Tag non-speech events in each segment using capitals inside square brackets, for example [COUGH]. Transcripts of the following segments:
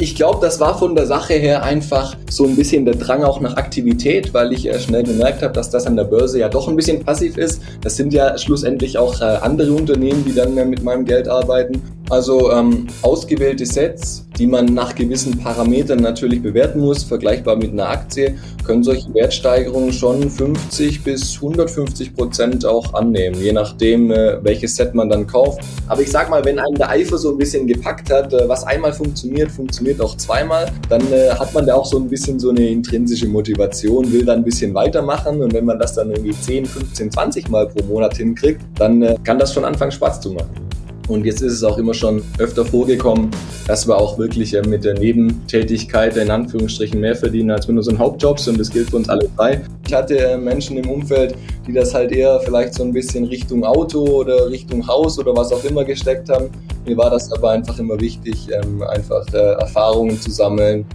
Ich glaube, das war von der Sache her einfach so ein bisschen der Drang auch nach Aktivität, weil ich äh, schnell gemerkt habe, dass das an der Börse ja doch ein bisschen passiv ist. Das sind ja schlussendlich auch äh, andere Unternehmen, die dann mit meinem Geld arbeiten. Also ähm, ausgewählte Sets, die man nach gewissen Parametern natürlich bewerten muss, vergleichbar mit einer Aktie, können solche Wertsteigerungen schon 50 bis 150 Prozent auch annehmen, je nachdem, äh, welches Set man dann kauft. Aber ich sag mal, wenn einen der Eifer so ein bisschen gepackt hat, äh, was einmal funktioniert, funktioniert auch zweimal, dann äh, hat man da auch so ein bisschen so eine intrinsische Motivation, will dann ein bisschen weitermachen und wenn man das dann irgendwie 10, 15, 20 Mal pro Monat hinkriegt, dann äh, kann das von Anfang Spaß zu machen. Und jetzt ist es auch immer schon öfter vorgekommen, dass wir auch wirklich äh, mit der Nebentätigkeit in Anführungsstrichen mehr verdienen als mit unseren Hauptjobs und das gilt für uns alle drei. Ich hatte äh, Menschen im Umfeld, die das halt eher vielleicht so ein bisschen Richtung Auto oder Richtung Haus oder was auch immer gesteckt haben. Mir war das aber einfach immer wichtig, ähm, einfach äh, Erfahrungen zu sammeln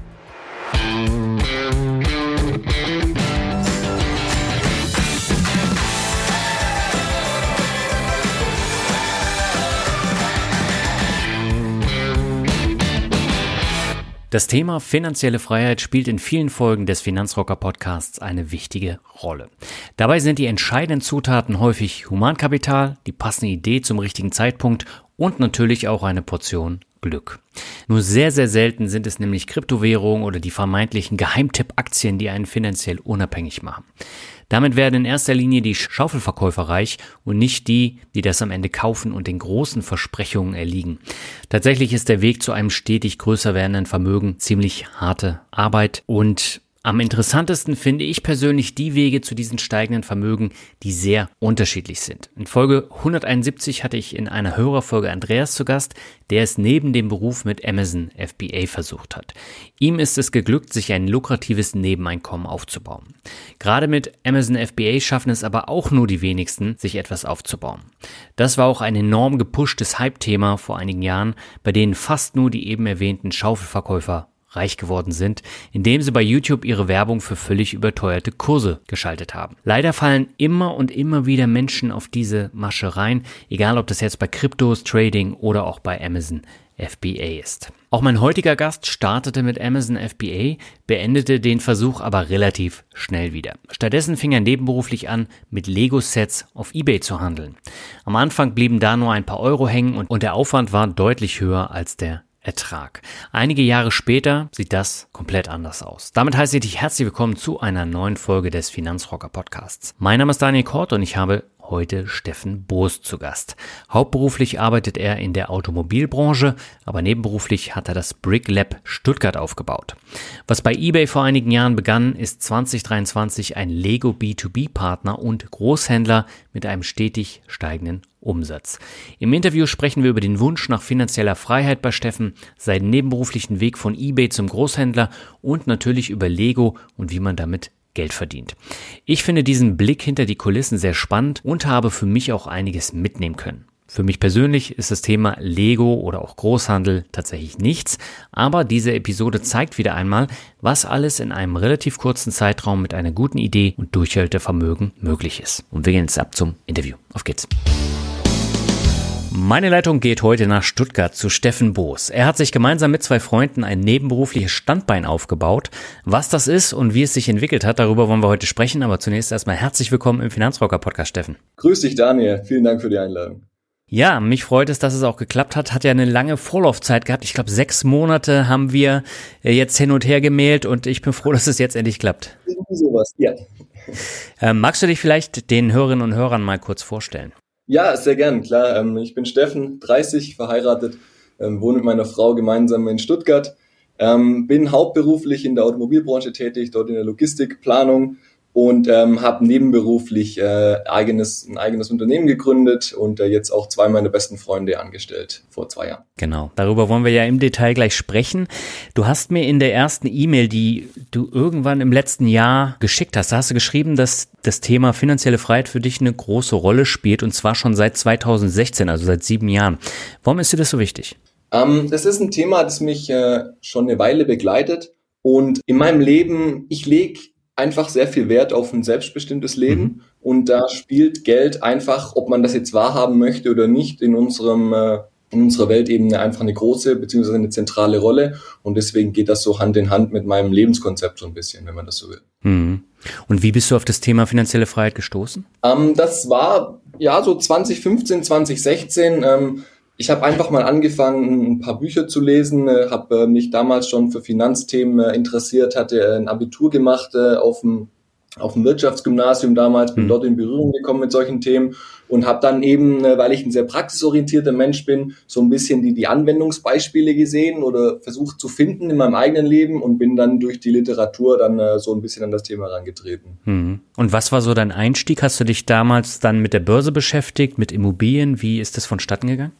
Das Thema finanzielle Freiheit spielt in vielen Folgen des Finanzrocker Podcasts eine wichtige Rolle. Dabei sind die entscheidenden Zutaten häufig Humankapital, die passende Idee zum richtigen Zeitpunkt und natürlich auch eine Portion Glück. Nur sehr, sehr selten sind es nämlich Kryptowährungen oder die vermeintlichen Geheimtipp-Aktien, die einen finanziell unabhängig machen. Damit werden in erster Linie die Schaufelverkäufer reich und nicht die, die das am Ende kaufen und den großen Versprechungen erliegen. Tatsächlich ist der Weg zu einem stetig größer werdenden Vermögen ziemlich harte Arbeit und am interessantesten finde ich persönlich die Wege zu diesen steigenden Vermögen, die sehr unterschiedlich sind. In Folge 171 hatte ich in einer Hörerfolge Andreas zu Gast, der es neben dem Beruf mit Amazon FBA versucht hat. Ihm ist es geglückt, sich ein lukratives Nebeneinkommen aufzubauen. Gerade mit Amazon FBA schaffen es aber auch nur die wenigsten, sich etwas aufzubauen. Das war auch ein enorm gepushtes Hype-Thema vor einigen Jahren, bei denen fast nur die eben erwähnten Schaufelverkäufer reich geworden sind, indem sie bei YouTube ihre Werbung für völlig überteuerte Kurse geschaltet haben. Leider fallen immer und immer wieder Menschen auf diese Masche rein, egal ob das jetzt bei Kryptos, Trading oder auch bei Amazon FBA ist. Auch mein heutiger Gast startete mit Amazon FBA, beendete den Versuch aber relativ schnell wieder. Stattdessen fing er nebenberuflich an, mit Lego-Sets auf eBay zu handeln. Am Anfang blieben da nur ein paar Euro hängen und, der Aufwand war deutlich höher als der Ertrag. Einige Jahre später sieht das komplett anders aus. Damit heiße ich dich herzlich willkommen zu einer neuen Folge des Finanzrocker Podcasts. Mein Name ist Daniel Kort und ich habe heute Steffen Boos zu Gast. Hauptberuflich arbeitet er in der Automobilbranche, aber nebenberuflich hat er das Brick Lab Stuttgart aufgebaut. Was bei eBay vor einigen Jahren begann, ist 2023 ein Lego B2B Partner und Großhändler mit einem stetig steigenden Umsatz. Im Interview sprechen wir über den Wunsch nach finanzieller Freiheit bei Steffen, seinen nebenberuflichen Weg von eBay zum Großhändler und natürlich über Lego und wie man damit Geld verdient. Ich finde diesen Blick hinter die Kulissen sehr spannend und habe für mich auch einiges mitnehmen können. Für mich persönlich ist das Thema Lego oder auch Großhandel tatsächlich nichts, aber diese Episode zeigt wieder einmal, was alles in einem relativ kurzen Zeitraum mit einer guten Idee und Durchhaltevermögen möglich ist. Und wir gehen jetzt ab zum Interview. Auf geht's. Meine Leitung geht heute nach Stuttgart zu Steffen Boos. Er hat sich gemeinsam mit zwei Freunden ein nebenberufliches Standbein aufgebaut. Was das ist und wie es sich entwickelt hat, darüber wollen wir heute sprechen. Aber zunächst erstmal herzlich willkommen im Finanzrocker Podcast, Steffen. Grüß dich, Daniel. Vielen Dank für die Einladung. Ja, mich freut es, dass es auch geklappt hat. Hat ja eine lange Vorlaufzeit gehabt. Ich glaube, sechs Monate haben wir äh, jetzt hin und her gemäht und ich bin froh, [LAUGHS] dass es jetzt endlich klappt. Irgendwie sowas, ja. Ähm, magst du dich vielleicht den Hörerinnen und Hörern mal kurz vorstellen? Ja, sehr gern, klar. Ähm, ich bin Steffen, 30, verheiratet, ähm, wohne mit meiner Frau gemeinsam in Stuttgart, ähm, bin hauptberuflich in der Automobilbranche tätig, dort in der Logistikplanung und ähm, habe nebenberuflich äh, eigenes, ein eigenes Unternehmen gegründet und äh, jetzt auch zwei meiner besten Freunde angestellt vor zwei Jahren. Genau, darüber wollen wir ja im Detail gleich sprechen. Du hast mir in der ersten E-Mail, die du irgendwann im letzten Jahr geschickt hast, da hast du geschrieben, dass das Thema finanzielle Freiheit für dich eine große Rolle spielt und zwar schon seit 2016, also seit sieben Jahren. Warum ist dir das so wichtig? Ähm, das ist ein Thema, das mich äh, schon eine Weile begleitet und in meinem Leben, ich lege einfach sehr viel Wert auf ein selbstbestimmtes Leben. Mhm. Und da spielt Geld einfach, ob man das jetzt wahrhaben möchte oder nicht, in unserem äh, in unserer Weltebene einfach eine große beziehungsweise eine zentrale Rolle. Und deswegen geht das so Hand in Hand mit meinem Lebenskonzept so ein bisschen, wenn man das so will. Mhm. Und wie bist du auf das Thema finanzielle Freiheit gestoßen? Ähm, das war ja so 2015, 2016. Ähm, ich habe einfach mal angefangen, ein paar Bücher zu lesen, äh, habe äh, mich damals schon für Finanzthemen äh, interessiert, hatte ein Abitur gemacht auf dem auf dem Wirtschaftsgymnasium damals, bin mhm. dort in Berührung gekommen mit solchen Themen und habe dann eben, weil ich ein sehr praxisorientierter Mensch bin, so ein bisschen die, die Anwendungsbeispiele gesehen oder versucht zu finden in meinem eigenen Leben und bin dann durch die Literatur dann so ein bisschen an das Thema herangetreten. Mhm. Und was war so dein Einstieg? Hast du dich damals dann mit der Börse beschäftigt, mit Immobilien? Wie ist das vonstatten gegangen?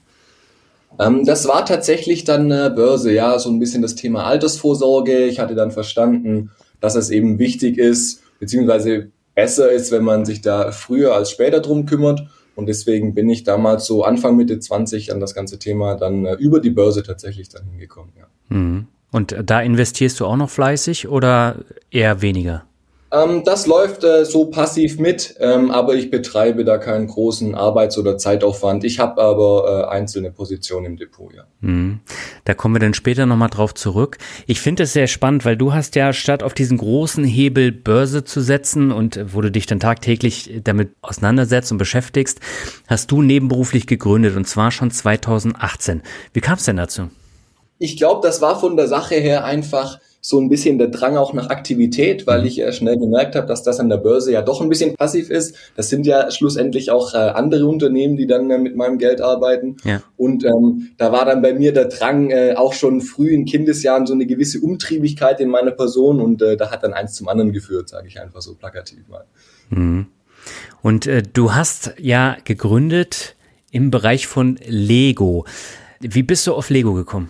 Ähm, das war tatsächlich dann äh, Börse, ja, so ein bisschen das Thema Altersvorsorge. Ich hatte dann verstanden, dass es eben wichtig ist, beziehungsweise besser ist, wenn man sich da früher als später drum kümmert. Und deswegen bin ich damals so Anfang Mitte 20 an das ganze Thema dann äh, über die Börse tatsächlich dann hingekommen, ja. Mhm. Und da investierst du auch noch fleißig oder eher weniger? Ähm, das läuft äh, so passiv mit, ähm, aber ich betreibe da keinen großen Arbeits- oder Zeitaufwand. Ich habe aber äh, einzelne Positionen im Depot, ja. Mhm. Da kommen wir dann später nochmal drauf zurück. Ich finde es sehr spannend, weil du hast ja statt auf diesen großen Hebel Börse zu setzen und äh, wo du dich dann tagtäglich damit auseinandersetzt und beschäftigst, hast du nebenberuflich gegründet und zwar schon 2018. Wie kam es denn dazu? Ich glaube, das war von der Sache her einfach so ein bisschen der Drang auch nach Aktivität, weil mhm. ich äh, schnell gemerkt habe, dass das an der Börse ja doch ein bisschen passiv ist. Das sind ja schlussendlich auch äh, andere Unternehmen, die dann äh, mit meinem Geld arbeiten. Ja. Und ähm, da war dann bei mir der Drang äh, auch schon früh in Kindesjahren so eine gewisse Umtriebigkeit in meiner Person und äh, da hat dann eins zum anderen geführt, sage ich einfach so plakativ mal. Mhm. Und äh, du hast ja gegründet im Bereich von Lego. Wie bist du auf Lego gekommen?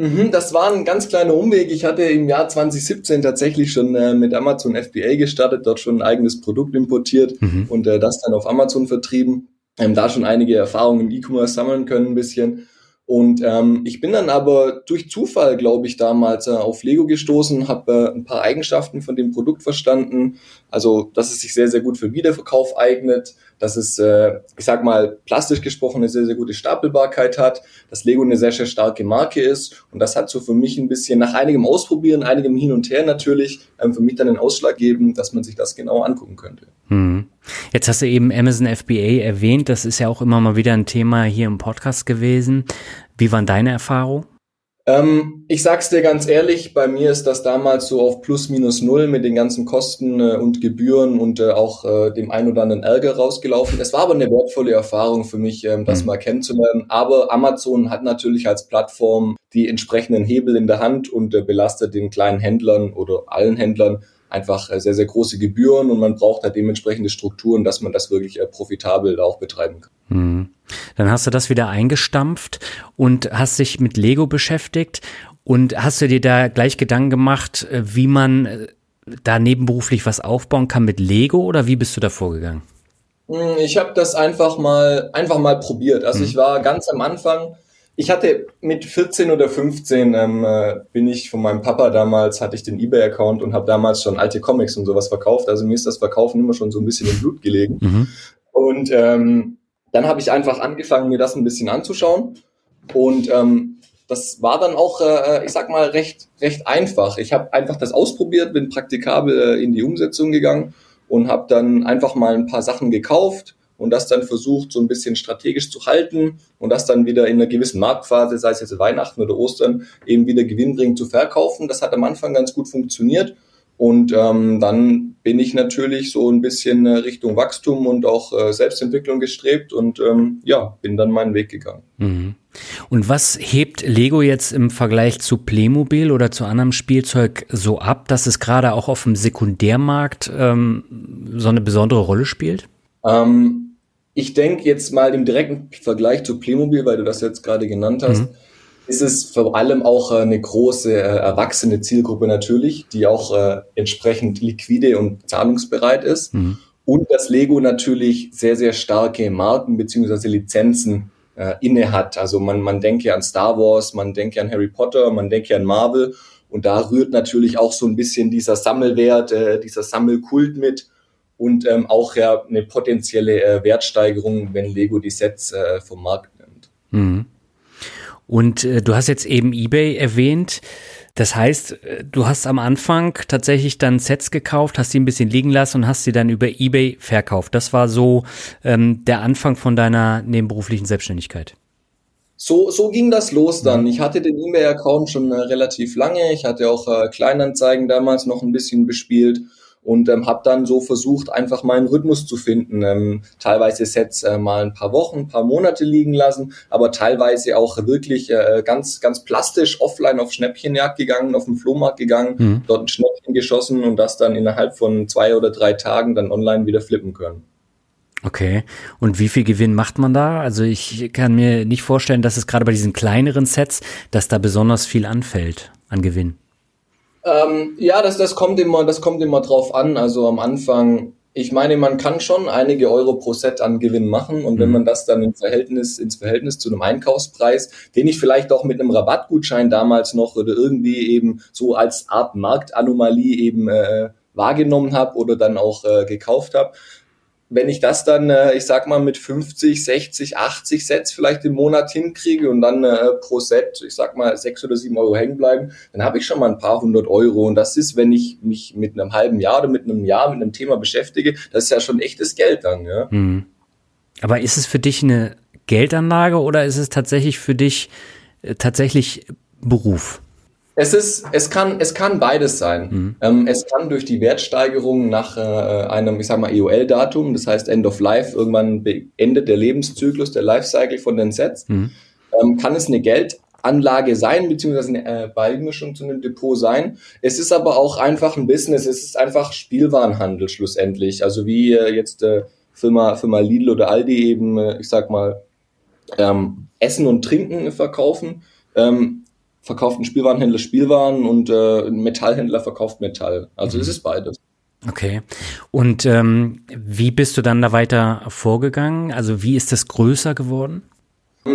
Mhm, das war ein ganz kleiner Umweg. Ich hatte im Jahr 2017 tatsächlich schon äh, mit Amazon FBA gestartet, dort schon ein eigenes Produkt importiert mhm. und äh, das dann auf Amazon vertrieben. Ähm, da schon einige Erfahrungen im E-Commerce sammeln können ein bisschen. Und ähm, ich bin dann aber durch Zufall, glaube ich, damals äh, auf Lego gestoßen, habe äh, ein paar Eigenschaften von dem Produkt verstanden. Also, dass es sich sehr, sehr gut für Wiederverkauf eignet, dass es, äh, ich sag mal, plastisch gesprochen eine sehr, sehr gute Stapelbarkeit hat, dass Lego eine sehr, sehr starke Marke ist. Und das hat so für mich ein bisschen nach einigem Ausprobieren, einigem Hin und Her natürlich, ähm, für mich dann den Ausschlag geben, dass man sich das genau angucken könnte. Hm. Jetzt hast du eben Amazon FBA erwähnt. Das ist ja auch immer mal wieder ein Thema hier im Podcast gewesen. Wie waren deine Erfahrungen? Ähm, ich sag's dir ganz ehrlich, bei mir ist das damals so auf plus minus null mit den ganzen Kosten äh, und Gebühren und äh, auch äh, dem ein oder anderen Ärger rausgelaufen. Es war aber eine wertvolle Erfahrung für mich, ähm, das mhm. mal kennenzulernen. Aber Amazon hat natürlich als Plattform die entsprechenden Hebel in der Hand und äh, belastet den kleinen Händlern oder allen Händlern einfach äh, sehr, sehr große Gebühren und man braucht halt dementsprechende Strukturen, dass man das wirklich äh, profitabel da auch betreiben kann. Hm. Dann hast du das wieder eingestampft und hast dich mit Lego beschäftigt und hast du dir da gleich Gedanken gemacht, äh, wie man da nebenberuflich was aufbauen kann mit Lego oder wie bist du da vorgegangen? Hm, ich habe das einfach mal einfach mal probiert. Also mhm. ich war ganz am Anfang ich hatte mit 14 oder 15 ähm, äh, bin ich von meinem Papa damals, hatte ich den Ebay-Account und habe damals schon alte Comics und sowas verkauft. Also mir ist das Verkaufen immer schon so ein bisschen im Blut gelegen. Mhm. Und ähm, dann habe ich einfach angefangen, mir das ein bisschen anzuschauen. Und ähm, das war dann auch, äh, ich sag mal, recht, recht einfach. Ich habe einfach das ausprobiert, bin praktikabel äh, in die Umsetzung gegangen und habe dann einfach mal ein paar Sachen gekauft, und das dann versucht, so ein bisschen strategisch zu halten und das dann wieder in einer gewissen Marktphase, sei es jetzt Weihnachten oder Ostern, eben wieder gewinnbringend zu verkaufen. Das hat am Anfang ganz gut funktioniert. Und ähm, dann bin ich natürlich so ein bisschen äh, Richtung Wachstum und auch äh, Selbstentwicklung gestrebt und ähm, ja, bin dann meinen Weg gegangen. Mhm. Und was hebt Lego jetzt im Vergleich zu Playmobil oder zu anderem Spielzeug so ab, dass es gerade auch auf dem Sekundärmarkt ähm, so eine besondere Rolle spielt? Ähm, ich denke jetzt mal im direkten Vergleich zu Playmobil, weil du das jetzt gerade genannt hast. Mhm ist es vor allem auch äh, eine große äh, erwachsene Zielgruppe natürlich, die auch äh, entsprechend liquide und zahlungsbereit ist. Mhm. Und dass Lego natürlich sehr, sehr starke Marken beziehungsweise Lizenzen äh, inne hat. Also man, man denke an Star Wars, man denke an Harry Potter, man denke an Marvel. Und da rührt natürlich auch so ein bisschen dieser Sammelwert, äh, dieser Sammelkult mit und ähm, auch ja eine potenzielle äh, Wertsteigerung, wenn Lego die Sets äh, vom Markt nimmt. Mhm. Und äh, du hast jetzt eben eBay erwähnt. Das heißt, äh, du hast am Anfang tatsächlich dann Sets gekauft, hast die ein bisschen liegen lassen und hast sie dann über eBay verkauft. Das war so ähm, der Anfang von deiner nebenberuflichen Selbstständigkeit. So, so ging das los dann. Ich hatte den eBay-Account schon äh, relativ lange. Ich hatte auch äh, Kleinanzeigen damals noch ein bisschen bespielt und ähm, habe dann so versucht, einfach meinen Rhythmus zu finden. Ähm, teilweise Sets äh, mal ein paar Wochen, ein paar Monate liegen lassen, aber teilweise auch wirklich äh, ganz, ganz plastisch offline auf Schnäppchenjagd gegangen, auf den Flohmarkt gegangen, mhm. dort ein Schnäppchen geschossen und das dann innerhalb von zwei oder drei Tagen dann online wieder flippen können. Okay. Und wie viel Gewinn macht man da? Also ich kann mir nicht vorstellen, dass es gerade bei diesen kleineren Sets, dass da besonders viel anfällt an Gewinn. Ähm, ja, das, das kommt immer, das kommt immer drauf an. Also am Anfang, ich meine, man kann schon einige Euro pro Set an Gewinn machen und mhm. wenn man das dann im Verhältnis, ins Verhältnis zu einem Einkaufspreis, den ich vielleicht auch mit einem Rabattgutschein damals noch oder irgendwie eben so als Art Marktanomalie eben äh, wahrgenommen habe oder dann auch äh, gekauft habe, wenn ich das dann, äh, ich sag mal, mit 50, 60, 80 Sets vielleicht im Monat hinkriege und dann äh, pro Set, ich sag mal, sechs oder sieben Euro hängen bleiben, dann habe ich schon mal ein paar hundert Euro. Und das ist, wenn ich mich mit einem halben Jahr oder mit einem Jahr mit einem Thema beschäftige, das ist ja schon echtes Geld dann. Ja? Mhm. Aber ist es für dich eine Geldanlage oder ist es tatsächlich für dich äh, tatsächlich Beruf? Es ist, es kann, es kann beides sein. Mhm. Ähm, es kann durch die Wertsteigerung nach äh, einem, ich sag mal, EOL-Datum, das heißt End of Life, irgendwann beendet der Lebenszyklus, der Lifecycle von den Sets, mhm. ähm, kann es eine Geldanlage sein, beziehungsweise eine äh, Beimischung zu einem Depot sein. Es ist aber auch einfach ein Business, es ist einfach Spielwarenhandel schlussendlich. Also wie äh, jetzt äh, Firma, Firma Lidl oder Aldi eben, äh, ich sag mal, ähm, Essen und Trinken verkaufen. Ähm, verkauft ein Spielwarenhändler Spielwaren und äh, ein Metallhändler verkauft Metall. Also mhm. es ist beides. Okay. Und ähm, wie bist du dann da weiter vorgegangen? Also wie ist das größer geworden?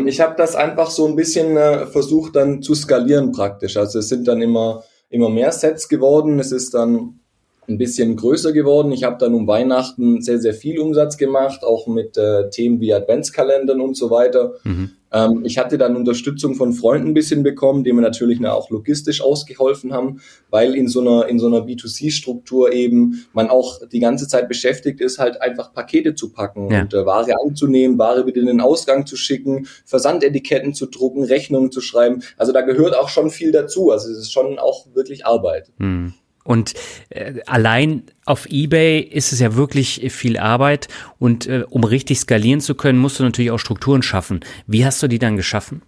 Ich habe das einfach so ein bisschen äh, versucht dann zu skalieren praktisch. Also es sind dann immer immer mehr Sets geworden. Es ist dann ein bisschen größer geworden. Ich habe dann um Weihnachten sehr, sehr viel Umsatz gemacht, auch mit äh, Themen wie Adventskalendern und so weiter. Mhm. Ähm, ich hatte dann Unterstützung von Freunden ein bisschen bekommen, die mir natürlich auch logistisch ausgeholfen haben, weil in so einer, in so einer B2C-Struktur eben man auch die ganze Zeit beschäftigt ist, halt einfach Pakete zu packen ja. und äh, Ware anzunehmen, Ware wieder in den Ausgang zu schicken, Versandetiketten zu drucken, Rechnungen zu schreiben. Also da gehört auch schon viel dazu. Also es ist schon auch wirklich Arbeit. Mhm. Und äh, allein auf eBay ist es ja wirklich viel Arbeit und äh, um richtig skalieren zu können, musst du natürlich auch Strukturen schaffen. Wie hast du die dann geschaffen?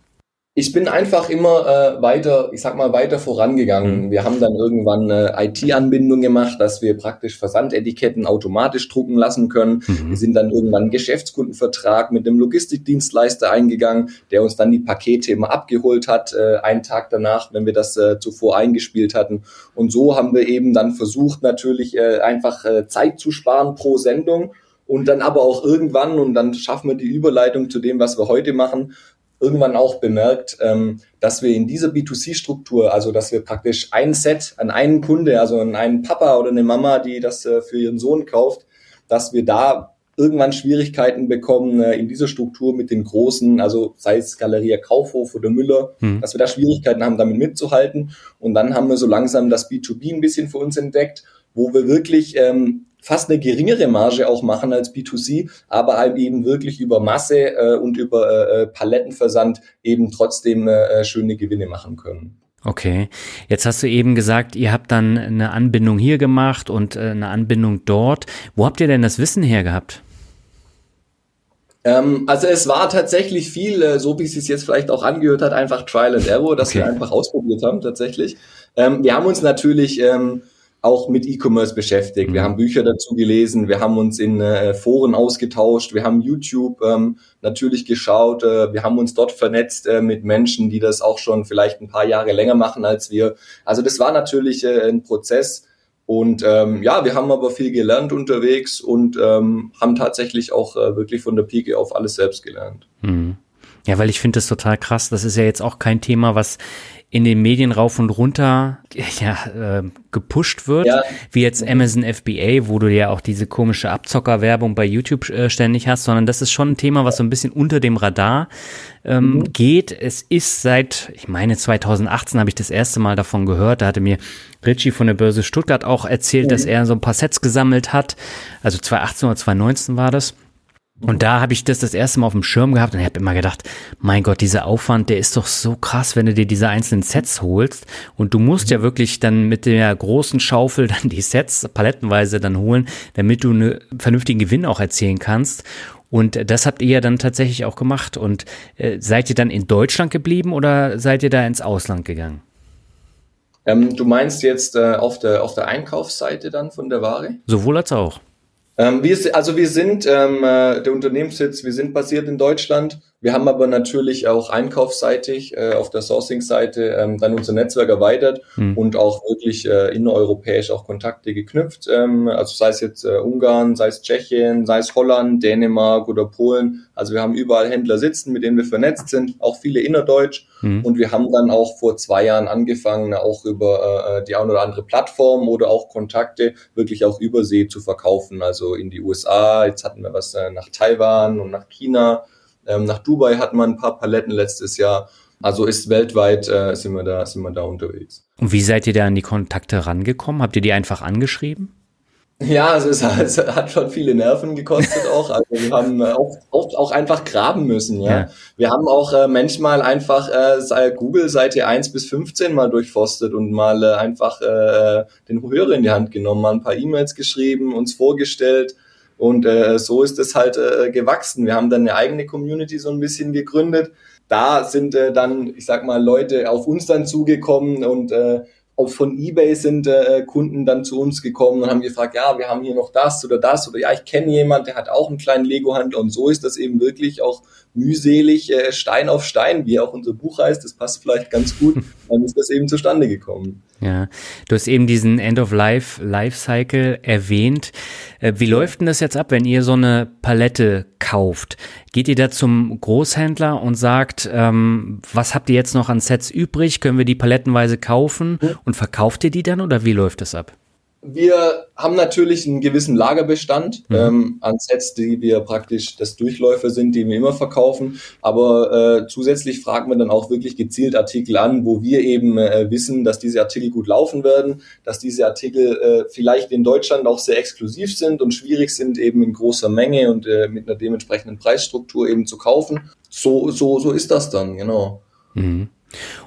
Ich bin einfach immer äh, weiter, ich sag mal, weiter vorangegangen. Mhm. Wir haben dann irgendwann eine IT-Anbindung gemacht, dass wir praktisch Versandetiketten automatisch drucken lassen können. Mhm. Wir sind dann irgendwann einen Geschäftskundenvertrag mit einem Logistikdienstleister eingegangen, der uns dann die Pakete immer abgeholt hat, äh, einen Tag danach, wenn wir das äh, zuvor eingespielt hatten. Und so haben wir eben dann versucht, natürlich äh, einfach äh, Zeit zu sparen pro Sendung und dann aber auch irgendwann, und dann schaffen wir die Überleitung zu dem, was wir heute machen, irgendwann auch bemerkt, ähm, dass wir in dieser B2C-Struktur, also dass wir praktisch ein Set an einen Kunde, also an einen Papa oder eine Mama, die das äh, für ihren Sohn kauft, dass wir da irgendwann Schwierigkeiten bekommen äh, in dieser Struktur mit den großen, also sei es Galeria Kaufhof oder Müller, hm. dass wir da Schwierigkeiten haben, damit mitzuhalten. Und dann haben wir so langsam das B2B ein bisschen für uns entdeckt, wo wir wirklich ähm, fast eine geringere Marge auch machen als B2C, aber halt eben wirklich über Masse äh, und über äh, Palettenversand eben trotzdem äh, schöne Gewinne machen können. Okay, jetzt hast du eben gesagt, ihr habt dann eine Anbindung hier gemacht und äh, eine Anbindung dort. Wo habt ihr denn das Wissen her gehabt? Ähm, also es war tatsächlich viel, äh, so wie es sich jetzt vielleicht auch angehört hat, einfach Trial and Error, dass okay. wir einfach ausprobiert haben tatsächlich. Ähm, wir haben uns natürlich ähm, auch mit E-Commerce beschäftigt. Mhm. Wir haben Bücher dazu gelesen, wir haben uns in äh, Foren ausgetauscht, wir haben YouTube ähm, natürlich geschaut, äh, wir haben uns dort vernetzt äh, mit Menschen, die das auch schon vielleicht ein paar Jahre länger machen als wir. Also das war natürlich äh, ein Prozess. Und ähm, ja, wir haben aber viel gelernt unterwegs und ähm, haben tatsächlich auch äh, wirklich von der Pike auf alles selbst gelernt. Mhm. Ja, weil ich finde das total krass. Das ist ja jetzt auch kein Thema, was in den Medien rauf und runter [LAUGHS] ja, äh, gepusht wird, ja. wie jetzt Amazon FBA, wo du ja auch diese komische Abzockerwerbung bei YouTube äh, ständig hast, sondern das ist schon ein Thema, was so ein bisschen unter dem Radar ähm, mhm. geht. Es ist seit, ich meine 2018 habe ich das erste Mal davon gehört, da hatte mir Richie von der Börse Stuttgart auch erzählt, mhm. dass er so ein paar Sets gesammelt hat, also 2018 oder 2019 war das. Und da habe ich das das erste Mal auf dem Schirm gehabt und ich habe immer gedacht, mein Gott, dieser Aufwand, der ist doch so krass, wenn du dir diese einzelnen Sets holst und du musst ja wirklich dann mit der großen Schaufel [LAUGHS] dann die Sets palettenweise dann holen, damit du einen vernünftigen Gewinn auch erzielen kannst. Und das habt ihr ja dann tatsächlich auch gemacht. Und äh, seid ihr dann in Deutschland geblieben oder seid ihr da ins Ausland gegangen? Ähm, du meinst jetzt äh, auf, der, auf der Einkaufsseite dann von der Ware? Sowohl als auch. Ähm, wir, also wir sind ähm, äh, der Unternehmenssitz, wir sind basiert in Deutschland. Wir haben aber natürlich auch einkaufsseitig äh, auf der Sourcing-Seite ähm, dann unser Netzwerk erweitert mhm. und auch wirklich äh, innereuropäisch auch Kontakte geknüpft. Ähm, also sei es jetzt äh, Ungarn, sei es Tschechien, sei es Holland, Dänemark oder Polen. Also wir haben überall Händler sitzen, mit denen wir vernetzt sind, auch viele innerdeutsch. Mhm. Und wir haben dann auch vor zwei Jahren angefangen, auch über äh, die eine oder andere Plattform oder auch Kontakte wirklich auch übersee zu verkaufen. Also in die USA, jetzt hatten wir was äh, nach Taiwan und nach China. Ähm, nach Dubai hat man ein paar Paletten letztes Jahr. Also ist weltweit äh, sind wir da sind wir da unterwegs. Und wie seid ihr da an die Kontakte rangekommen? Habt ihr die einfach angeschrieben? Ja, also es, [LAUGHS] es hat schon viele Nerven gekostet [LAUGHS] auch. Also wir haben äh, auch, auch, auch einfach graben müssen. Ja, ja. wir haben auch äh, manchmal einfach äh, Google Seite 1 bis 15 mal durchforstet und mal äh, einfach äh, den Hörer in die Hand genommen, mal ein paar E-Mails geschrieben, uns vorgestellt und äh, so ist es halt äh, gewachsen. Wir haben dann eine eigene Community so ein bisschen gegründet. Da sind äh, dann, ich sag mal, Leute auf uns dann zugekommen und äh, auch von eBay sind äh, Kunden dann zu uns gekommen und haben gefragt, ja, wir haben hier noch das oder das oder ja, ich kenne jemand, der hat auch einen kleinen Lego-Handel und so ist das eben wirklich auch mühselig äh, Stein auf Stein, wie auch unser Buch heißt, das passt vielleicht ganz gut, dann ist das eben zustande gekommen. Ja, du hast eben diesen End-of-Life Lifecycle erwähnt. Äh, wie läuft denn das jetzt ab, wenn ihr so eine Palette kauft? Geht ihr da zum Großhändler und sagt, ähm, was habt ihr jetzt noch an Sets übrig? Können wir die palettenweise kaufen? Und verkauft ihr die dann oder wie läuft das ab? Wir haben natürlich einen gewissen Lagerbestand mhm. ähm, an Sets, die wir praktisch das Durchläufer sind, die wir immer verkaufen. Aber äh, zusätzlich fragen wir dann auch wirklich gezielt Artikel an, wo wir eben äh, wissen, dass diese Artikel gut laufen werden, dass diese Artikel äh, vielleicht in Deutschland auch sehr exklusiv sind und schwierig sind, eben in großer Menge und äh, mit einer dementsprechenden Preisstruktur eben zu kaufen. So, so, so ist das dann, genau. Mhm.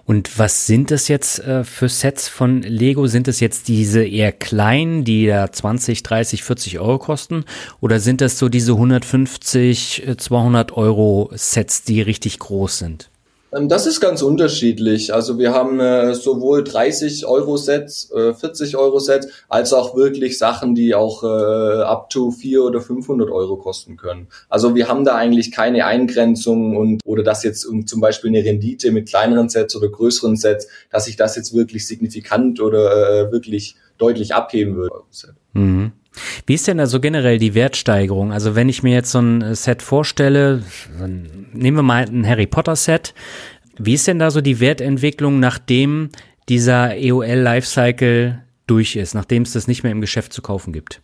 Und was sind das jetzt äh, für Sets von Lego? Sind es jetzt diese eher kleinen, die da 20, 30, 40 Euro kosten? Oder sind das so diese 150, 200 äh, Euro Sets, die richtig groß sind? Ähm, das ist ganz unterschiedlich. Also wir haben äh, sowohl 30 Euro Sets, äh, 40 Euro Sets, als auch wirklich Sachen, die auch äh, up to 400 oder 500 Euro kosten können. Also wir haben da eigentlich keine Eingrenzung und oder dass jetzt um, zum Beispiel eine Rendite mit kleineren Sets oder größeren Sets, dass sich das jetzt wirklich signifikant oder äh, wirklich deutlich abheben würde. Mhm. Wie ist denn also generell die Wertsteigerung? Also wenn ich mir jetzt so ein Set vorstelle, nehmen wir mal ein Harry Potter Set, wie ist denn da so die Wertentwicklung, nachdem dieser EOL Lifecycle durch ist, nachdem es das nicht mehr im Geschäft zu kaufen gibt?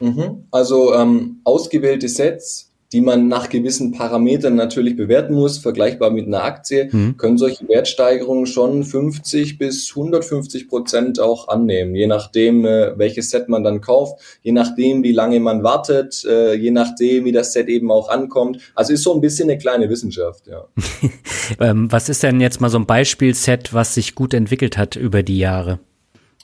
Mhm. Also ähm, ausgewählte Sets die man nach gewissen Parametern natürlich bewerten muss, vergleichbar mit einer Aktie, mhm. können solche Wertsteigerungen schon 50 bis 150 Prozent auch annehmen, je nachdem, äh, welches Set man dann kauft, je nachdem, wie lange man wartet, äh, je nachdem, wie das Set eben auch ankommt. Also ist so ein bisschen eine kleine Wissenschaft, ja. [LAUGHS] ähm, was ist denn jetzt mal so ein Beispielset, was sich gut entwickelt hat über die Jahre?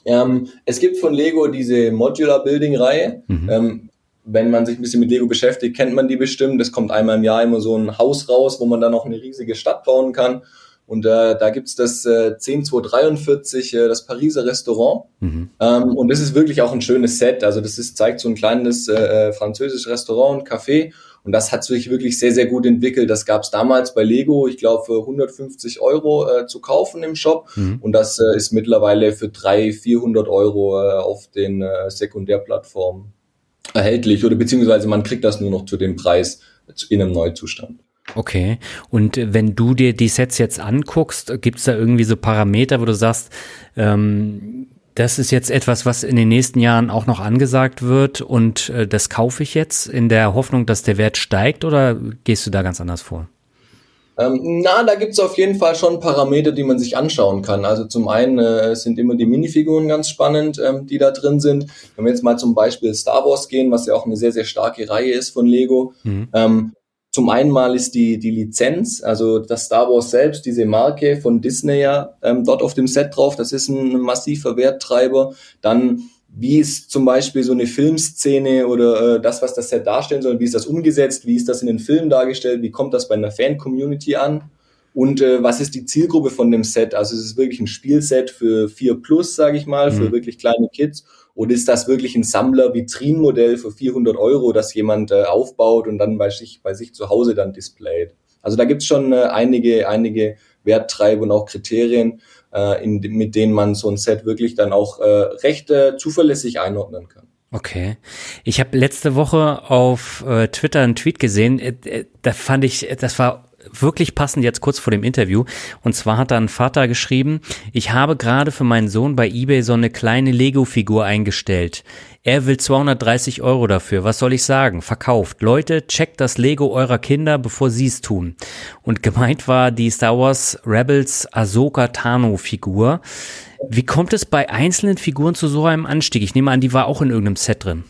Ähm, es gibt von Lego diese Modular Building Reihe. Mhm. Ähm, wenn man sich ein bisschen mit Lego beschäftigt, kennt man die bestimmt. Es kommt einmal im Jahr immer so ein Haus raus, wo man dann noch eine riesige Stadt bauen kann. Und äh, da gibt's das äh, 10243, äh, das Pariser Restaurant. Mhm. Ähm, und das ist wirklich auch ein schönes Set. Also das ist, zeigt so ein kleines äh, äh französisches Restaurant und Café. Und das hat sich wirklich sehr, sehr gut entwickelt. Das gab's damals bei Lego, ich glaube, für 150 Euro äh, zu kaufen im Shop. Mhm. Und das äh, ist mittlerweile für 300, 400 Euro äh, auf den äh, Sekundärplattformen erhältlich. Oder beziehungsweise man kriegt das nur noch zu dem Preis in einem Neuzustand. Okay. Und wenn du dir die Sets jetzt anguckst, gibt es da irgendwie so Parameter, wo du sagst, ähm, das ist jetzt etwas, was in den nächsten Jahren auch noch angesagt wird und äh, das kaufe ich jetzt in der Hoffnung, dass der Wert steigt oder gehst du da ganz anders vor? Ähm, na, da gibt's auf jeden Fall schon Parameter, die man sich anschauen kann. Also zum einen äh, sind immer die Minifiguren ganz spannend, ähm, die da drin sind. Wenn wir jetzt mal zum Beispiel Star Wars gehen, was ja auch eine sehr, sehr starke Reihe ist von Lego, mhm. ähm, zum einen mal ist die, die Lizenz, also das Star Wars selbst, diese Marke von Disney ja ähm, dort auf dem Set drauf, das ist ein massiver Werttreiber. Dann wie ist zum Beispiel so eine Filmszene oder äh, das, was das Set darstellen soll, wie ist das umgesetzt, wie ist das in den Filmen dargestellt, wie kommt das bei einer Fan-Community an und äh, was ist die Zielgruppe von dem Set? Also ist es wirklich ein Spielset für 4 plus, sage ich mal, mhm. für wirklich kleine Kids oder ist das wirklich ein Sammler-Vitrinenmodell für 400 Euro, das jemand äh, aufbaut und dann bei sich, bei sich zu Hause dann displayt? Also da gibt's schon äh, einige, einige Werttreiber und auch Kriterien, äh, in, mit denen man so ein Set wirklich dann auch äh, recht äh, zuverlässig einordnen kann. Okay. Ich habe letzte Woche auf äh, Twitter einen Tweet gesehen, äh, äh da fand ich, das war wirklich passend jetzt kurz vor dem Interview. Und zwar hat da ein Vater geschrieben, ich habe gerade für meinen Sohn bei eBay so eine kleine Lego-Figur eingestellt. Er will 230 Euro dafür. Was soll ich sagen? Verkauft. Leute, checkt das Lego eurer Kinder, bevor sie es tun. Und [LAUGHS] gemeint war die Star Wars Rebels Ahsoka Tano Figur. Wie kommt es bei einzelnen Figuren zu so einem Anstieg? Ich nehme an, die war auch in irgendeinem Set drin.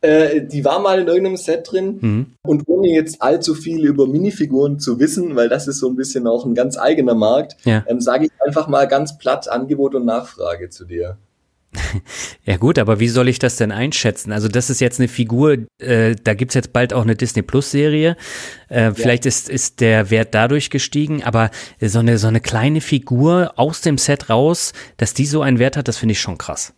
Äh, die war mal in irgendeinem Set drin mhm. und ohne jetzt allzu viel über Minifiguren zu wissen, weil das ist so ein bisschen auch ein ganz eigener Markt, ja. ähm, sage ich einfach mal ganz platt Angebot und Nachfrage zu dir. [LAUGHS] Ja gut, aber wie soll ich das denn einschätzen? Also das ist jetzt eine Figur, äh, da gibt's jetzt bald auch eine Disney Plus Serie. Äh, ja. Vielleicht ist, ist der Wert dadurch gestiegen, aber so eine, so eine kleine Figur aus dem Set raus, dass die so einen Wert hat, das finde ich schon krass.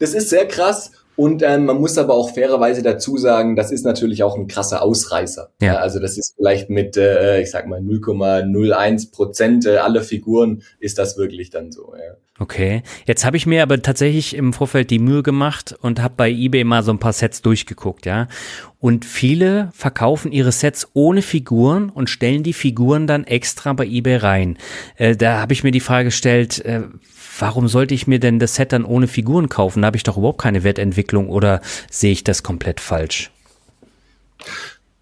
Das ist sehr krass und ähm, man muss aber auch fairerweise dazu sagen, das ist natürlich auch ein krasser Ausreißer. Ja. Also das ist vielleicht mit, äh, ich sag mal, 0,01 Prozent aller Figuren ist das wirklich dann so. Ja. Okay, jetzt habe ich mir aber tatsächlich im Vorfeld die Mühe gemacht und habe bei eBay mal so ein paar Sets durchgeguckt, ja. Und viele verkaufen ihre Sets ohne Figuren und stellen die Figuren dann extra bei eBay rein. Äh, da habe ich mir die Frage gestellt, äh, warum sollte ich mir denn das Set dann ohne Figuren kaufen? Da habe ich doch überhaupt keine Wertentwicklung oder sehe ich das komplett falsch?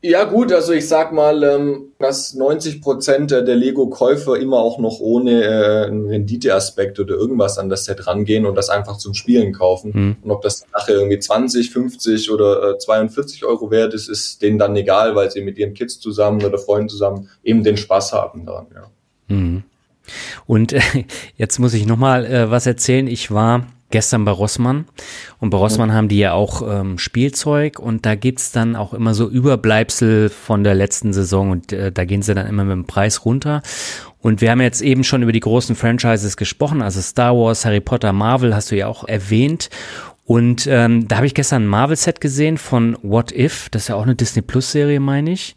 Ja gut, also ich sag mal, ähm, dass 90 Prozent der Lego-Käufer immer auch noch ohne äh, einen Renditeaspekt oder irgendwas an das Set rangehen und das einfach zum Spielen kaufen. Mhm. Und ob das nachher irgendwie 20, 50 oder 42 Euro wert ist, ist denen dann egal, weil sie mit ihren Kids zusammen oder Freunden zusammen eben den Spaß haben daran. Ja. Mhm. Und äh, [LAUGHS] jetzt muss ich nochmal äh, was erzählen. Ich war gestern bei Rossmann und bei Rossmann haben die ja auch ähm, Spielzeug und da gibt's dann auch immer so Überbleibsel von der letzten Saison und äh, da gehen sie dann immer mit dem Preis runter. Und wir haben jetzt eben schon über die großen Franchises gesprochen, also Star Wars, Harry Potter, Marvel hast du ja auch erwähnt. Und ähm, da habe ich gestern ein Marvel-Set gesehen von What If, das ist ja auch eine Disney Plus-Serie, meine ich.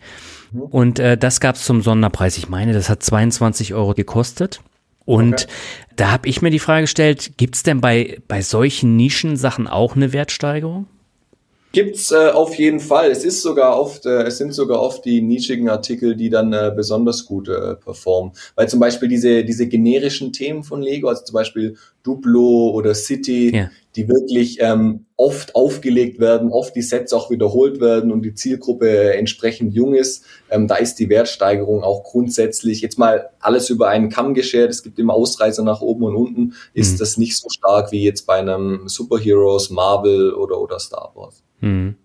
Mhm. Und äh, das gab es zum Sonderpreis. Ich meine, das hat 22 Euro gekostet. Und okay. da habe ich mir die Frage gestellt, gibt es denn bei, bei solchen Nischensachen auch eine Wertsteigerung? Gibt's äh, auf jeden Fall. Es ist sogar oft, äh, es sind sogar oft die nischigen Artikel, die dann äh, besonders gut äh, performen. Weil zum Beispiel diese diese generischen Themen von Lego, also zum Beispiel Duplo oder City, ja. Die wirklich ähm, oft aufgelegt werden, oft die Sets auch wiederholt werden und die Zielgruppe entsprechend jung ist, ähm, da ist die Wertsteigerung auch grundsätzlich jetzt mal alles über einen Kamm geschert. Es gibt immer Ausreißer nach oben und unten. Ist mhm. das nicht so stark wie jetzt bei einem Superheroes, Marvel oder oder Star Wars? Mhm.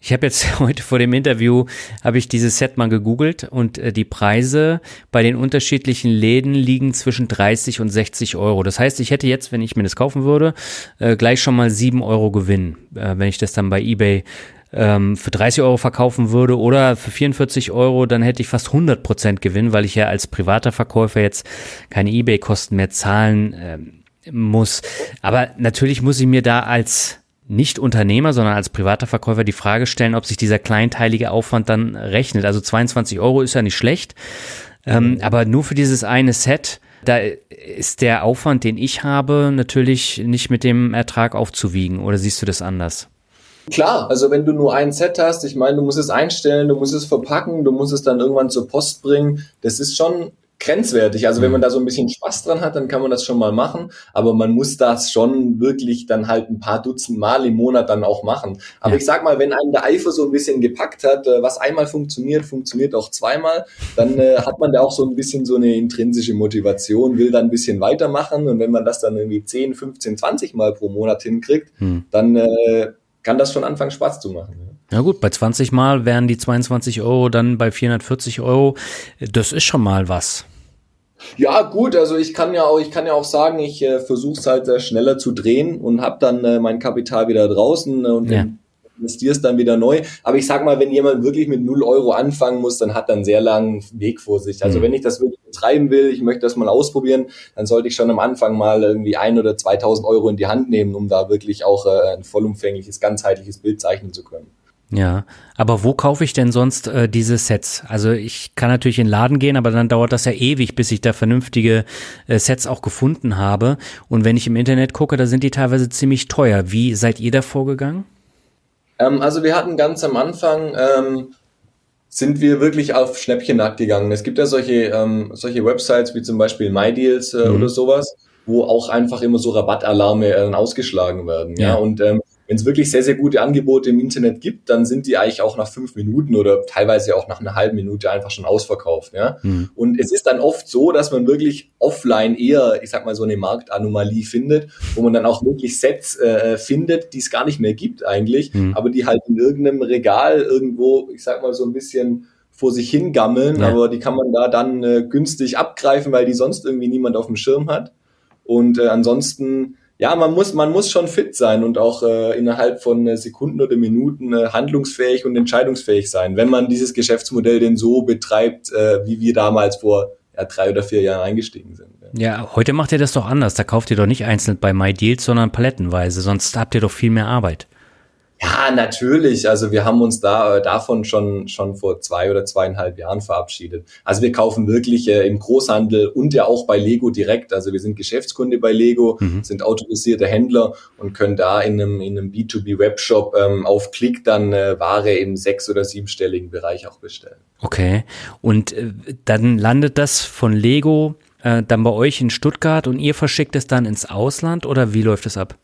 Ich habe jetzt [LAUGHS] heute vor dem Interview habe ich dieses Set mal gegoogelt und äh, die Preise bei den unterschiedlichen Läden liegen zwischen 30 und 60 Euro. Das heißt, ich hätte jetzt, wenn ich mir das kaufen würde, äh, gleich schon mal 7 Euro Gewinn, äh, wenn ich das dann bei eBay ähm, für 30 Euro verkaufen würde oder für 44 Euro, dann hätte ich fast 100 Prozent Gewinn, weil ich ja als privater Verkäufer jetzt keine eBay-Kosten mehr zahlen ähm, muss. Aber natürlich muss ich mir da als nicht Unternehmer, sondern als privater Verkäufer die Frage stellen, ob sich dieser kleinteilige Aufwand dann rechnet. Also 22 Euro ist ja nicht schlecht, ähm, mhm. aber nur für dieses eine Set, da ist der Aufwand, den ich habe, natürlich nicht mit dem Ertrag aufzuwiegen. Oder siehst du das anders? Klar, also wenn du nur ein Set hast, ich meine, du musst es einstellen, du musst es verpacken, du musst es dann irgendwann zur Post bringen. Das ist schon grenzwertig. Also wenn man mhm. da so ein bisschen Spaß dran hat, dann kann man das schon mal machen. Aber man muss das schon wirklich dann halt ein paar Dutzend Mal im Monat dann auch machen. Aber ja. ich sag mal, wenn einen der Eifer so ein bisschen gepackt hat, äh, was einmal funktioniert, funktioniert auch zweimal, dann äh, hat man da auch so ein bisschen so eine intrinsische Motivation, will dann ein bisschen weitermachen. Und wenn man das dann irgendwie 10, 15, 20 Mal pro Monat hinkriegt, hm. dann äh, kann das schon anfangen Spaß zu machen. Ja gut, bei 20 Mal wären die 22 Euro dann bei 440 Euro. Das ist schon mal was. Ja, gut, also ich kann ja auch, ich kann ja auch sagen, ich äh, versuche es halt äh, schneller zu drehen und habe dann äh, mein Kapital wieder draußen äh, und ja. investierst dann wieder neu. Aber ich sag mal, wenn jemand wirklich mit null Euro anfangen muss, dann hat er einen sehr langen Weg vor sich. Also mhm. wenn ich das wirklich betreiben will, ich möchte das mal ausprobieren, dann sollte ich schon am Anfang mal irgendwie ein oder 2000 Euro in die Hand nehmen, um da wirklich auch äh, ein vollumfängliches, ganzheitliches Bild zeichnen zu können. Ja, aber wo kaufe ich denn sonst äh, diese Sets? Also ich kann natürlich in den Laden gehen, aber dann dauert das ja ewig, bis ich da vernünftige äh, Sets auch gefunden habe. Und wenn ich im Internet gucke, da sind die teilweise ziemlich teuer. Wie seid ihr da vorgegangen? Ähm, also wir hatten ganz am Anfang ähm, sind wir wirklich auf Schnäppchenjagd gegangen. Es gibt ja solche ähm, solche Websites wie zum Beispiel MyDeals äh, mhm. oder sowas, wo auch einfach immer so Rabattalarme äh, ausgeschlagen werden. Ja, ja? und ähm, wenn es wirklich sehr, sehr gute Angebote im Internet gibt, dann sind die eigentlich auch nach fünf Minuten oder teilweise auch nach einer halben Minute einfach schon ausverkauft. Ja? Mhm. Und es ist dann oft so, dass man wirklich offline eher, ich sag mal, so eine Marktanomalie findet, wo man dann auch wirklich Sets äh, findet, die es gar nicht mehr gibt eigentlich, mhm. aber die halt in irgendeinem Regal irgendwo, ich sag mal, so ein bisschen vor sich hingammeln, ja. aber die kann man da dann äh, günstig abgreifen, weil die sonst irgendwie niemand auf dem Schirm hat. Und äh, ansonsten ja, man muss, man muss schon fit sein und auch äh, innerhalb von äh, Sekunden oder Minuten äh, handlungsfähig und entscheidungsfähig sein, wenn man dieses Geschäftsmodell denn so betreibt, äh, wie wir damals vor ja, drei oder vier Jahren eingestiegen sind. Ja. ja, heute macht ihr das doch anders. Da kauft ihr doch nicht einzeln bei MyDeals, sondern palettenweise. Sonst habt ihr doch viel mehr Arbeit. Ja, natürlich. Also wir haben uns da äh, davon schon schon vor zwei oder zweieinhalb Jahren verabschiedet. Also wir kaufen wirklich äh, im Großhandel und ja auch bei Lego direkt. Also wir sind Geschäftskunde bei Lego, mhm. sind autorisierte Händler und können da in einem in einem B2B Webshop ähm, auf Klick dann äh, Ware im sechs- oder siebenstelligen Bereich auch bestellen. Okay. Und äh, dann landet das von Lego äh, dann bei euch in Stuttgart und ihr verschickt es dann ins Ausland oder wie läuft es ab?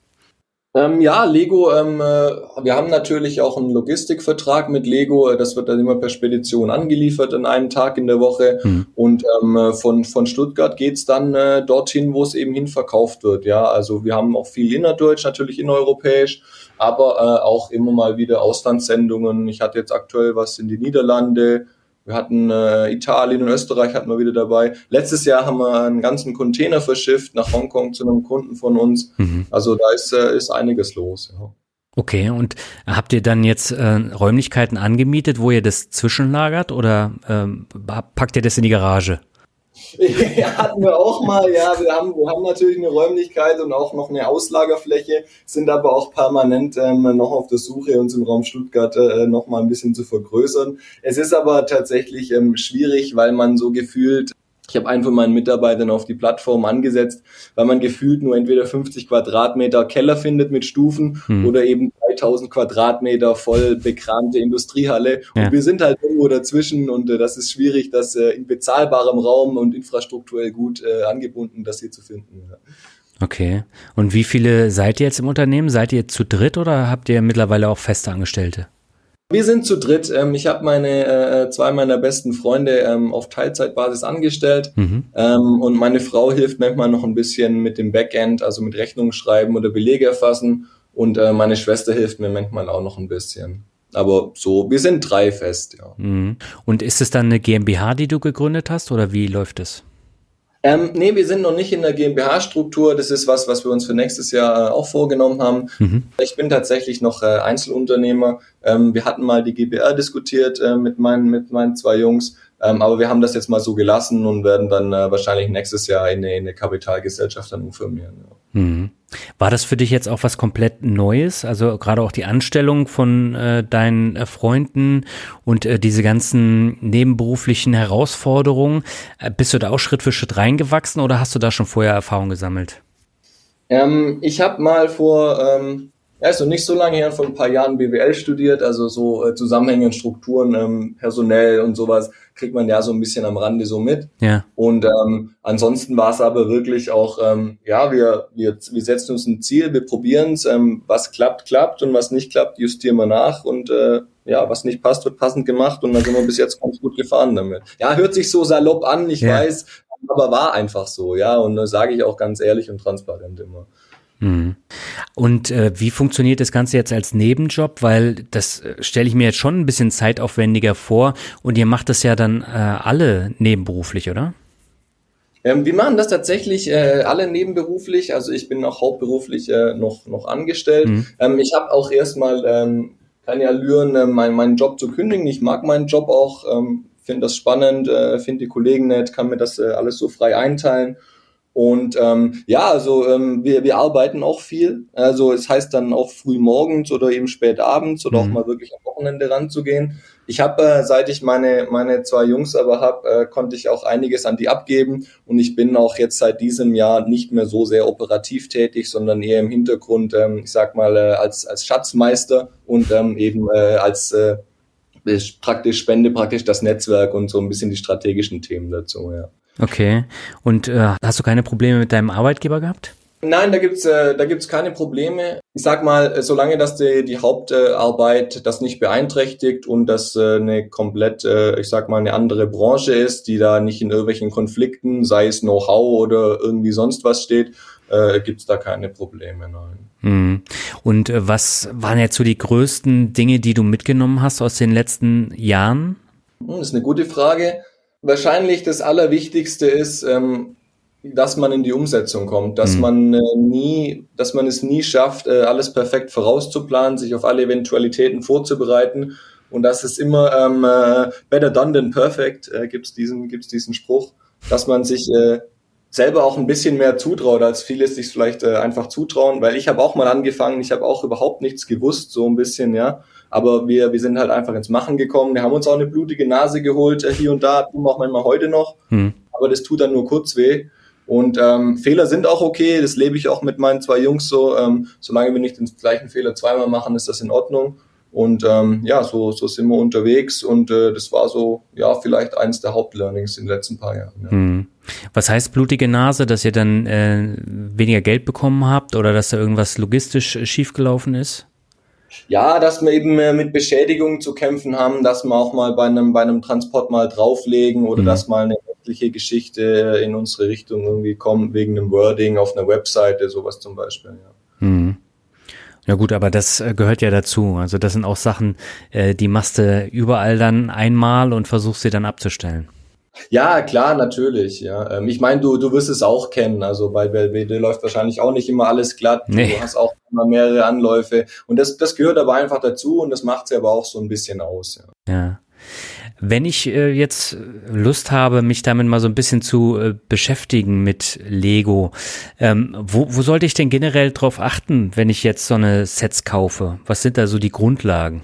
Ähm, ja, Lego, ähm, äh, wir haben natürlich auch einen Logistikvertrag mit Lego. Das wird dann immer per Spedition angeliefert an einem Tag in der Woche. Mhm. Und ähm, äh, von, von Stuttgart geht's dann äh, dorthin, wo es eben hin verkauft wird. Ja, also wir haben auch viel innerdeutsch, natürlich innereuropäisch, aber äh, auch immer mal wieder Auslandssendungen. Ich hatte jetzt aktuell was in die Niederlande, wir hatten äh, Italien und Österreich hatten wir wieder dabei. Letztes Jahr haben wir einen ganzen Container verschifft nach Hongkong zu einem Kunden von uns. Mhm. Also da ist, äh, ist einiges los. Ja. Okay, und habt ihr dann jetzt äh, Räumlichkeiten angemietet, wo ihr das zwischenlagert oder ähm, packt ihr das in die Garage? [LAUGHS] ja, hatten wir auch mal, ja. Wir haben, wir haben natürlich eine Räumlichkeit und auch noch eine Auslagerfläche, sind aber auch permanent ähm, noch auf der Suche, uns im Raum Stuttgart äh, noch mal ein bisschen zu vergrößern. Es ist aber tatsächlich ähm, schwierig, weil man so gefühlt ich habe einen von meinen Mitarbeitern auf die Plattform angesetzt, weil man gefühlt nur entweder 50 Quadratmeter Keller findet mit Stufen hm. oder eben 3000 Quadratmeter voll bekramte Industriehalle. Ja. Und wir sind halt irgendwo dazwischen und äh, das ist schwierig, das äh, in bezahlbarem Raum und infrastrukturell gut äh, angebunden, das hier zu finden. Ja. Okay. Und wie viele seid ihr jetzt im Unternehmen? Seid ihr zu dritt oder habt ihr mittlerweile auch feste Angestellte? Wir sind zu dritt. Ähm, ich habe meine äh, zwei meiner besten Freunde ähm, auf Teilzeitbasis angestellt mhm. ähm, und meine Frau hilft manchmal noch ein bisschen mit dem Backend, also mit Rechnungen schreiben oder Belege erfassen und äh, meine Schwester hilft mir manchmal auch noch ein bisschen. Aber so, wir sind drei fest, ja. Mhm. Und ist es dann eine GmbH, die du gegründet hast oder wie läuft es? Ähm, nee, wir sind noch nicht in der GmbH-Struktur. Das ist was, was wir uns für nächstes Jahr äh, auch vorgenommen haben. Mhm. Ich bin tatsächlich noch äh, Einzelunternehmer. Ähm, wir hatten mal die GBR diskutiert äh, mit, meinen, mit meinen zwei Jungs. Ähm, aber wir haben das jetzt mal so gelassen und werden dann äh, wahrscheinlich nächstes Jahr in eine, in eine Kapitalgesellschaft dann umfirmieren. Ja. Mhm. War das für dich jetzt auch was komplett Neues? Also gerade auch die Anstellung von äh, deinen äh, Freunden und äh, diese ganzen nebenberuflichen Herausforderungen. Äh, bist du da auch Schritt für Schritt reingewachsen oder hast du da schon vorher Erfahrung gesammelt? Ähm, ich habe mal vor ähm, ja, ist noch nicht so lange her, vor ein paar Jahren BWL studiert, also so äh, Zusammenhänge und Strukturen, ähm, personell und sowas kriegt man ja so ein bisschen am Rande so mit. Ja. Und ähm, ansonsten war es aber wirklich auch, ähm, ja, wir, wir, wir setzen uns ein Ziel, wir probieren es, ähm, was klappt, klappt und was nicht klappt, justieren wir nach und äh, ja, was nicht passt, wird passend gemacht und dann sind wir bis jetzt ganz gut gefahren damit. Ja, hört sich so salopp an, ich ja. weiß, aber war einfach so, ja, und das sage ich auch ganz ehrlich und transparent immer. Mhm. Und äh, wie funktioniert das Ganze jetzt als Nebenjob? Weil das äh, stelle ich mir jetzt schon ein bisschen zeitaufwendiger vor und ihr macht das ja dann äh, alle nebenberuflich, oder? Ähm, wir machen das tatsächlich äh, alle nebenberuflich. Also ich bin auch hauptberuflich äh, noch, noch angestellt. Mhm. Ähm, ich habe auch erstmal ähm, keine Allüren, äh, mein, meinen Job zu kündigen. Ich mag meinen Job auch, ähm, finde das spannend, äh, finde die Kollegen nett, kann mir das äh, alles so frei einteilen. Und ähm, ja, also ähm, wir, wir arbeiten auch viel. Also es heißt dann auch früh morgens oder eben spät abends oder mhm. auch mal wirklich am Wochenende ranzugehen. Ich habe, äh, seit ich meine, meine zwei Jungs aber habe, äh, konnte ich auch einiges an die abgeben. Und ich bin auch jetzt seit diesem Jahr nicht mehr so sehr operativ tätig, sondern eher im Hintergrund, ähm, ich sag mal, äh, als, als Schatzmeister und ähm, eben äh, als äh, praktisch spende praktisch das Netzwerk und so ein bisschen die strategischen Themen dazu, ja. Okay. Und äh, hast du keine Probleme mit deinem Arbeitgeber gehabt? Nein, da gibt's äh, da gibt's keine Probleme. Ich sag mal, äh, solange dass die, die Hauptarbeit das nicht beeinträchtigt und das äh, eine komplett, äh, ich sag mal, eine andere Branche ist, die da nicht in irgendwelchen Konflikten, sei es Know-how oder irgendwie sonst was steht, äh, gibt's da keine Probleme. Nein. Hm. Und äh, was waren jetzt so die größten Dinge, die du mitgenommen hast aus den letzten Jahren? Hm, das ist eine gute Frage wahrscheinlich das Allerwichtigste ist, ähm, dass man in die Umsetzung kommt, dass mhm. man äh, nie, dass man es nie schafft, äh, alles perfekt vorauszuplanen, sich auf alle Eventualitäten vorzubereiten und dass es immer ähm, äh, better done than perfect äh, gibt's diesen gibt's diesen Spruch, dass man sich äh, selber auch ein bisschen mehr zutraut, als viele sich vielleicht äh, einfach zutrauen, weil ich habe auch mal angefangen, ich habe auch überhaupt nichts gewusst, so ein bisschen, ja. Aber wir, wir sind halt einfach ins Machen gekommen. Wir haben uns auch eine blutige Nase geholt, äh, hier und da, tun wir auch manchmal heute noch. Hm. Aber das tut dann nur kurz weh. Und ähm, Fehler sind auch okay, das lebe ich auch mit meinen zwei Jungs so. Ähm, solange wir nicht den gleichen Fehler zweimal machen, ist das in Ordnung. Und ähm, ja, so, so sind wir unterwegs und äh, das war so, ja, vielleicht eines der Hauptlearnings in den letzten paar Jahren. Ja. Hm. Was heißt blutige Nase, dass ihr dann äh, weniger Geld bekommen habt oder dass da irgendwas logistisch äh, schiefgelaufen ist? Ja, dass wir eben äh, mit Beschädigungen zu kämpfen haben, dass wir auch mal bei einem, bei einem Transport mal drauflegen oder mhm. dass mal eine rechtliche Geschichte in unsere Richtung irgendwie kommt, wegen einem Wording auf einer Webseite, sowas zum Beispiel, ja. Mhm. Ja gut, aber das äh, gehört ja dazu. Also das sind auch Sachen, äh, die machst du überall dann einmal und versuchst sie dann abzustellen. Ja, klar, natürlich. Ja, ähm, ich meine, du du wirst es auch kennen. Also bei Belvede läuft wahrscheinlich auch nicht immer alles glatt. Nee. Du hast auch immer mehrere Anläufe und das das gehört aber einfach dazu und das macht sie aber auch so ein bisschen aus. Ja. ja. Wenn ich äh, jetzt Lust habe, mich damit mal so ein bisschen zu äh, beschäftigen mit Lego, ähm, wo, wo sollte ich denn generell drauf achten, wenn ich jetzt so eine Sets kaufe? Was sind da so die Grundlagen?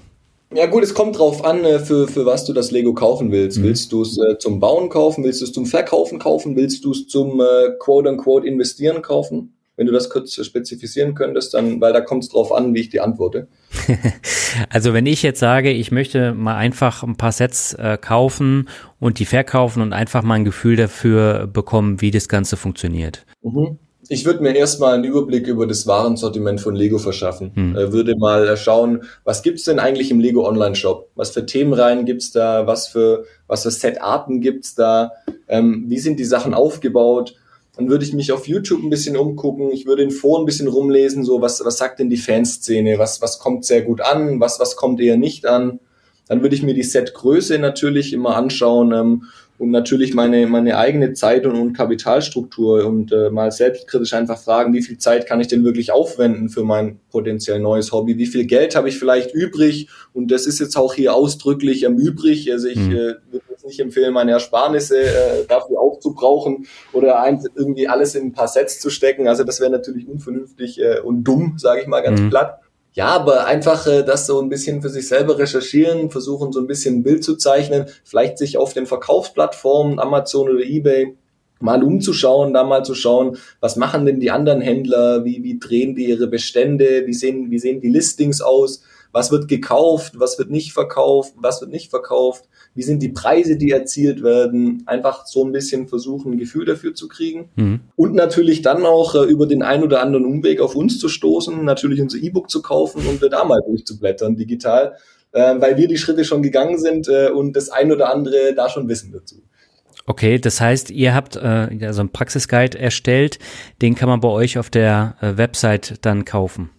Ja gut, es kommt drauf an, äh, für, für was du das Lego kaufen willst. Mhm. Willst du es äh, zum Bauen kaufen? Willst du es zum Verkaufen kaufen? Willst du es zum äh, quote-unquote investieren kaufen? Wenn du das kurz spezifizieren könntest, dann, weil da kommt es drauf an, wie ich die antworte. [LAUGHS] also wenn ich jetzt sage, ich möchte mal einfach ein paar Sets äh, kaufen und die verkaufen und einfach mal ein Gefühl dafür bekommen, wie das Ganze funktioniert. Mhm. Ich würde mir erstmal einen Überblick über das Warensortiment von Lego verschaffen. Hm. Äh, würde mal schauen, was gibt's denn eigentlich im Lego Online Shop? Was für Themenreihen gibt's da? Was für, was für Setarten gibt's da? Ähm, wie sind die Sachen aufgebaut? Dann würde ich mich auf YouTube ein bisschen umgucken. Ich würde in Foren ein bisschen rumlesen, so was, was sagt denn die Fanszene? Was, was kommt sehr gut an? Was, was kommt eher nicht an? Dann würde ich mir die Setgröße natürlich immer anschauen ähm, und natürlich meine, meine eigene Zeit und, und Kapitalstruktur und äh, mal selbstkritisch einfach fragen, wie viel Zeit kann ich denn wirklich aufwenden für mein potenziell neues Hobby? Wie viel Geld habe ich vielleicht übrig? Und das ist jetzt auch hier ausdrücklich ähm, übrig. Also ich mhm. äh, würde jetzt nicht empfehlen, meine Ersparnisse äh, dafür aufzubrauchen oder ein, irgendwie alles in ein paar Sets zu stecken. Also das wäre natürlich unvernünftig äh, und dumm, sage ich mal ganz mhm. platt. Ja, aber einfach äh, das so ein bisschen für sich selber recherchieren, versuchen so ein bisschen ein Bild zu zeichnen, vielleicht sich auf den Verkaufsplattformen Amazon oder eBay mal umzuschauen, da mal zu schauen, was machen denn die anderen Händler, wie, wie drehen die ihre Bestände, wie sehen, wie sehen die Listings aus, was wird gekauft, was wird nicht verkauft, was wird nicht verkauft, wie sind die Preise, die erzielt werden, einfach so ein bisschen versuchen, ein Gefühl dafür zu kriegen. Mhm. Und natürlich dann auch äh, über den ein oder anderen Umweg auf uns zu stoßen, natürlich unser E-Book zu kaufen und da mal durchzublättern digital, äh, weil wir die Schritte schon gegangen sind äh, und das ein oder andere da schon wissen dazu. Okay, das heißt, ihr habt äh, also einen Praxisguide erstellt, den kann man bei euch auf der äh, Website dann kaufen.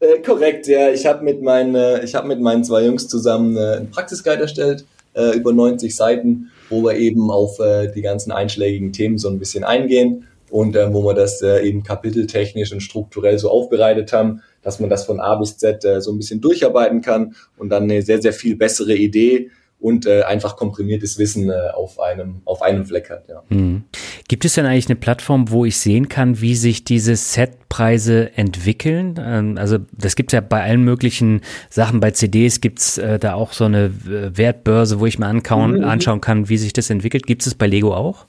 Äh, korrekt, ja. Ich habe mit meinen, äh, ich habe mit meinen zwei Jungs zusammen äh, einen Praxisguide erstellt äh, über 90 Seiten, wo wir eben auf äh, die ganzen einschlägigen Themen so ein bisschen eingehen und äh, wo wir das äh, eben kapiteltechnisch und strukturell so aufbereitet haben, dass man das von A bis Z äh, so ein bisschen durcharbeiten kann und dann eine sehr, sehr viel bessere Idee und äh, einfach komprimiertes Wissen äh, auf einem auf einem Fleck hat. Ja. Mhm. Gibt es denn eigentlich eine Plattform, wo ich sehen kann, wie sich diese Setpreise entwickeln? Ähm, also das gibt es ja bei allen möglichen Sachen. Bei CDs gibt es äh, da auch so eine äh, Wertbörse, wo ich mir ankauen, mhm. anschauen kann, wie sich das entwickelt. Gibt es bei Lego auch?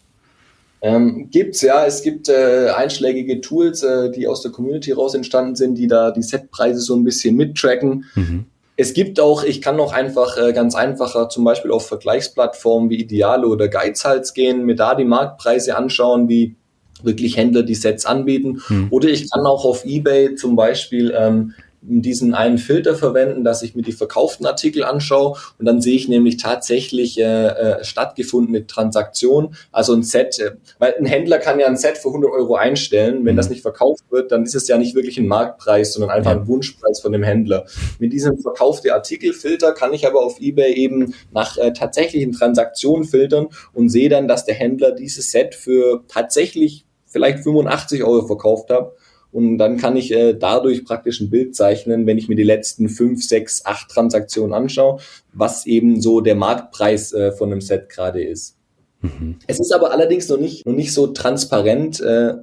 Ähm, gibt's ja, es gibt äh, einschlägige Tools, äh, die aus der Community raus entstanden sind, die da die Setpreise so ein bisschen mittracken. Mhm. Es gibt auch, ich kann auch einfach äh, ganz einfacher zum Beispiel auf Vergleichsplattformen wie Ideale oder Geizhals gehen, mir da die Marktpreise anschauen, wie wirklich Händler die Sets anbieten. Hm. Oder ich kann auch auf eBay zum Beispiel ähm, diesen einen Filter verwenden, dass ich mir die verkauften Artikel anschaue und dann sehe ich nämlich tatsächlich äh, äh, stattgefundene Transaktion, also ein Set, äh, weil ein Händler kann ja ein Set für 100 Euro einstellen, wenn mhm. das nicht verkauft wird, dann ist es ja nicht wirklich ein Marktpreis, sondern einfach ja. ein Wunschpreis von dem Händler. Mit diesem verkaufte Artikelfilter kann ich aber auf eBay eben nach äh, tatsächlichen Transaktionen filtern und sehe dann, dass der Händler dieses Set für tatsächlich vielleicht 85 Euro verkauft hat und dann kann ich äh, dadurch praktisch ein Bild zeichnen, wenn ich mir die letzten fünf, sechs, acht Transaktionen anschaue, was eben so der Marktpreis äh, von einem Set gerade ist. Mhm. Es ist aber allerdings noch nicht, noch nicht so transparent, äh,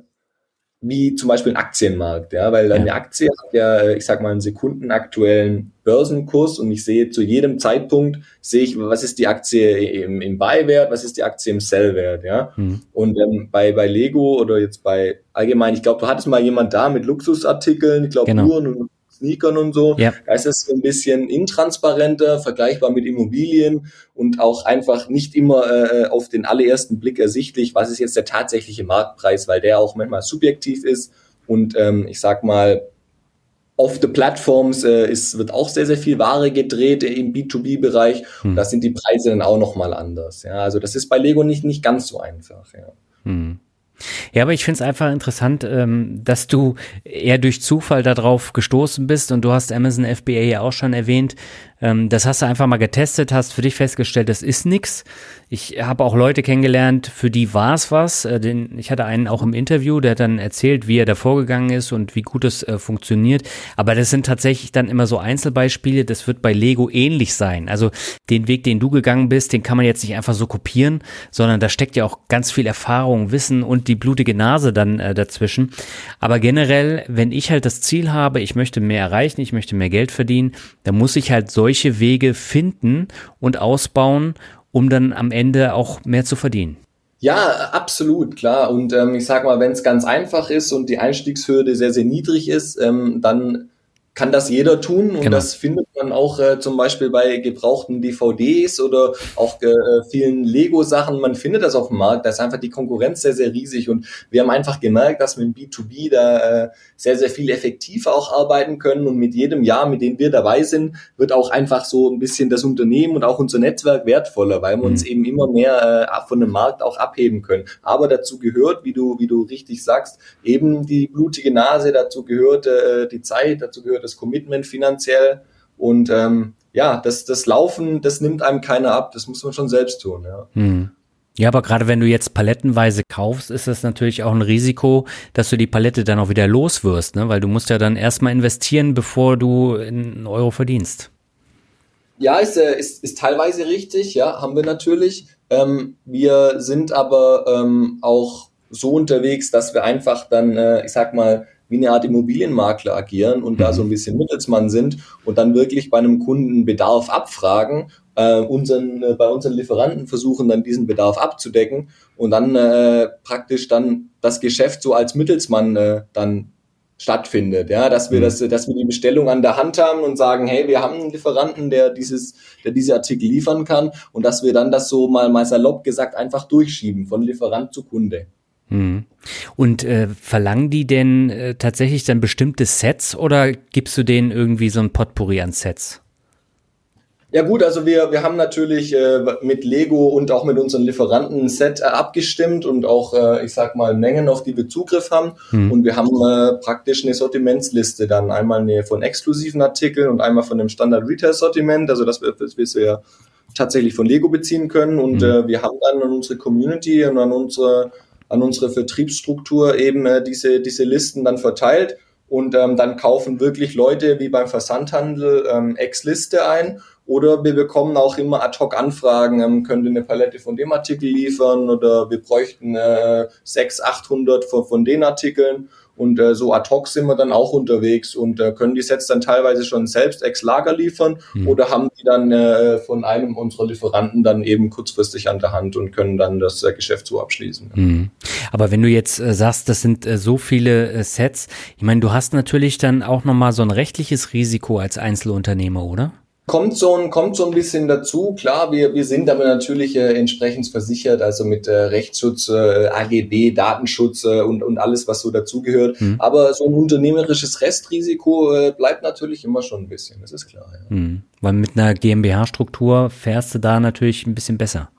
wie zum Beispiel ein Aktienmarkt, ja, weil eine ja. Aktie hat ja, äh, ich sag mal, einen sekundenaktuellen Börsenkurs und ich sehe zu jedem Zeitpunkt, sehe ich, was ist die Aktie im, im Buy-Wert, was ist die Aktie im Sell-Wert, ja. Mhm. Und ähm, bei, bei Lego oder jetzt bei allgemein, ich glaube, du hattest mal jemand da mit Luxusartikeln, ich glaube genau. Uhren und Sneakern und so. Ja. Da ist es ein bisschen intransparenter, vergleichbar mit Immobilien und auch einfach nicht immer äh, auf den allerersten Blick ersichtlich, was ist jetzt der tatsächliche Marktpreis, weil der auch manchmal subjektiv ist und ähm, ich sag mal, auf the Platforms äh, ist, wird auch sehr, sehr viel Ware gedreht im B2B-Bereich. Hm. Und da sind die Preise dann auch nochmal anders. Ja, also das ist bei Lego nicht, nicht ganz so einfach. Ja. Hm. Ja, aber ich finde es einfach interessant, ähm, dass du eher durch Zufall darauf gestoßen bist und du hast Amazon FBA ja auch schon erwähnt. Ähm, das hast du einfach mal getestet, hast für dich festgestellt, das ist nix. Ich habe auch Leute kennengelernt, für die war es was. Äh, den, ich hatte einen auch im Interview, der hat dann erzählt, wie er da vorgegangen ist und wie gut es äh, funktioniert. Aber das sind tatsächlich dann immer so Einzelbeispiele. Das wird bei Lego ähnlich sein. Also den Weg, den du gegangen bist, den kann man jetzt nicht einfach so kopieren, sondern da steckt ja auch ganz viel Erfahrung, Wissen und die blutige Nase dann äh, dazwischen. Aber generell, wenn ich halt das Ziel habe, ich möchte mehr erreichen, ich möchte mehr Geld verdienen, dann muss ich halt solche solche Wege finden und ausbauen, um dann am Ende auch mehr zu verdienen. Ja, absolut, klar. Und ähm, ich sag mal, wenn es ganz einfach ist und die Einstiegshürde sehr, sehr niedrig ist, ähm, dann kann das jeder tun und Genau. das findet man auch äh, zum Beispiel bei gebrauchten DVDs oder auch äh, vielen Lego-Sachen. Man findet das auf dem Markt. Da ist einfach die Konkurrenz sehr, sehr riesig und wir haben einfach gemerkt, dass wir im B2B da äh, sehr, sehr viel effektiver auch arbeiten können und mit jedem Jahr, mit dem wir dabei sind, wird auch einfach so ein bisschen das Unternehmen und auch unser Netzwerk wertvoller, weil wir uns Mhm. eben immer mehr äh, von dem Markt auch abheben können. Aber dazu gehört, wie du, wie du richtig sagst, eben die blutige Nase, dazu gehört äh, die Zeit, dazu gehört das Commitment finanziell und ähm, ja, das, das Laufen, das nimmt einem keiner ab, das muss man schon selbst tun. Ja. Hm. Ja, aber gerade wenn du jetzt palettenweise kaufst, ist das natürlich auch ein Risiko, dass du die Palette dann auch wieder los wirst, ne? weil du musst ja dann erstmal investieren, bevor du einen Euro verdienst. Ja, ist, äh, ist, ist teilweise richtig, ja, haben wir natürlich. Ähm, wir sind aber ähm, auch so unterwegs, dass wir einfach dann, äh, ich sag mal, wie eine Art Immobilienmakler agieren und da so ein bisschen Mittelsmann sind und dann wirklich bei einem Kunden Bedarf abfragen, äh, unseren, äh, bei unseren Lieferanten versuchen dann diesen Bedarf abzudecken und dann äh, praktisch dann das Geschäft so als Mittelsmann äh, dann stattfindet, ja, dass wir Mhm. das, dass wir die Bestellung an der Hand haben und sagen, hey, wir haben einen Lieferanten, der dieses, der diese Artikel liefern kann und dass wir dann das so mal mal salopp gesagt einfach durchschieben von Lieferant zu Kunde. Hm. Und äh, verlangen die denn äh, tatsächlich dann bestimmte Sets oder gibst du denen irgendwie so ein Potpourri an Sets? Ja gut, also wir, wir haben natürlich äh, mit Lego und auch mit unseren Lieferanten ein Set äh, abgestimmt und auch, äh, ich sag mal, Mengen, auf die wir Zugriff haben. Hm. Und wir haben äh, praktisch eine Sortimentsliste dann. Einmal eine von exklusiven Artikeln und einmal von dem Standard-Retail-Sortiment, also das wir, das wir ja tatsächlich von Lego beziehen können. Und Mhm. wir haben dann an unsere Community und an unsere, an unsere Vertriebsstruktur eben äh, diese, diese Listen dann verteilt. Und ähm, dann kaufen wirklich Leute wie beim Versandhandel ähm, Ex-Liste ein. Oder wir bekommen auch immer Ad-Hoc-Anfragen, ähm, könnt ihr eine Palette von dem Artikel liefern oder wir bräuchten äh, 600, 800 von, von den Artikeln. Und äh, so ad hoc sind wir dann auch unterwegs und äh, können die Sets dann teilweise schon selbst ex-Lager liefern Hm. oder haben die dann äh, von einem unserer Lieferanten dann eben kurzfristig an der Hand und können dann das äh, Geschäft so abschließen. Hm. Aber wenn du jetzt äh, sagst, das sind äh, so viele äh, Sets, ich meine, du hast natürlich dann auch nochmal so ein rechtliches Risiko als Einzelunternehmer, oder? Kommt so ein, kommt so ein bisschen dazu. Klar, wir, wir sind aber natürlich äh, entsprechend versichert, also mit äh, Rechtsschutz, äh, AGB, Datenschutz äh, und, und alles, was so dazugehört. Hm. Aber so ein unternehmerisches Restrisiko äh, bleibt natürlich immer schon ein bisschen, das ist klar. Ja. Hm. Weil mit einer GmbH-Struktur fährst du da natürlich ein bisschen besser.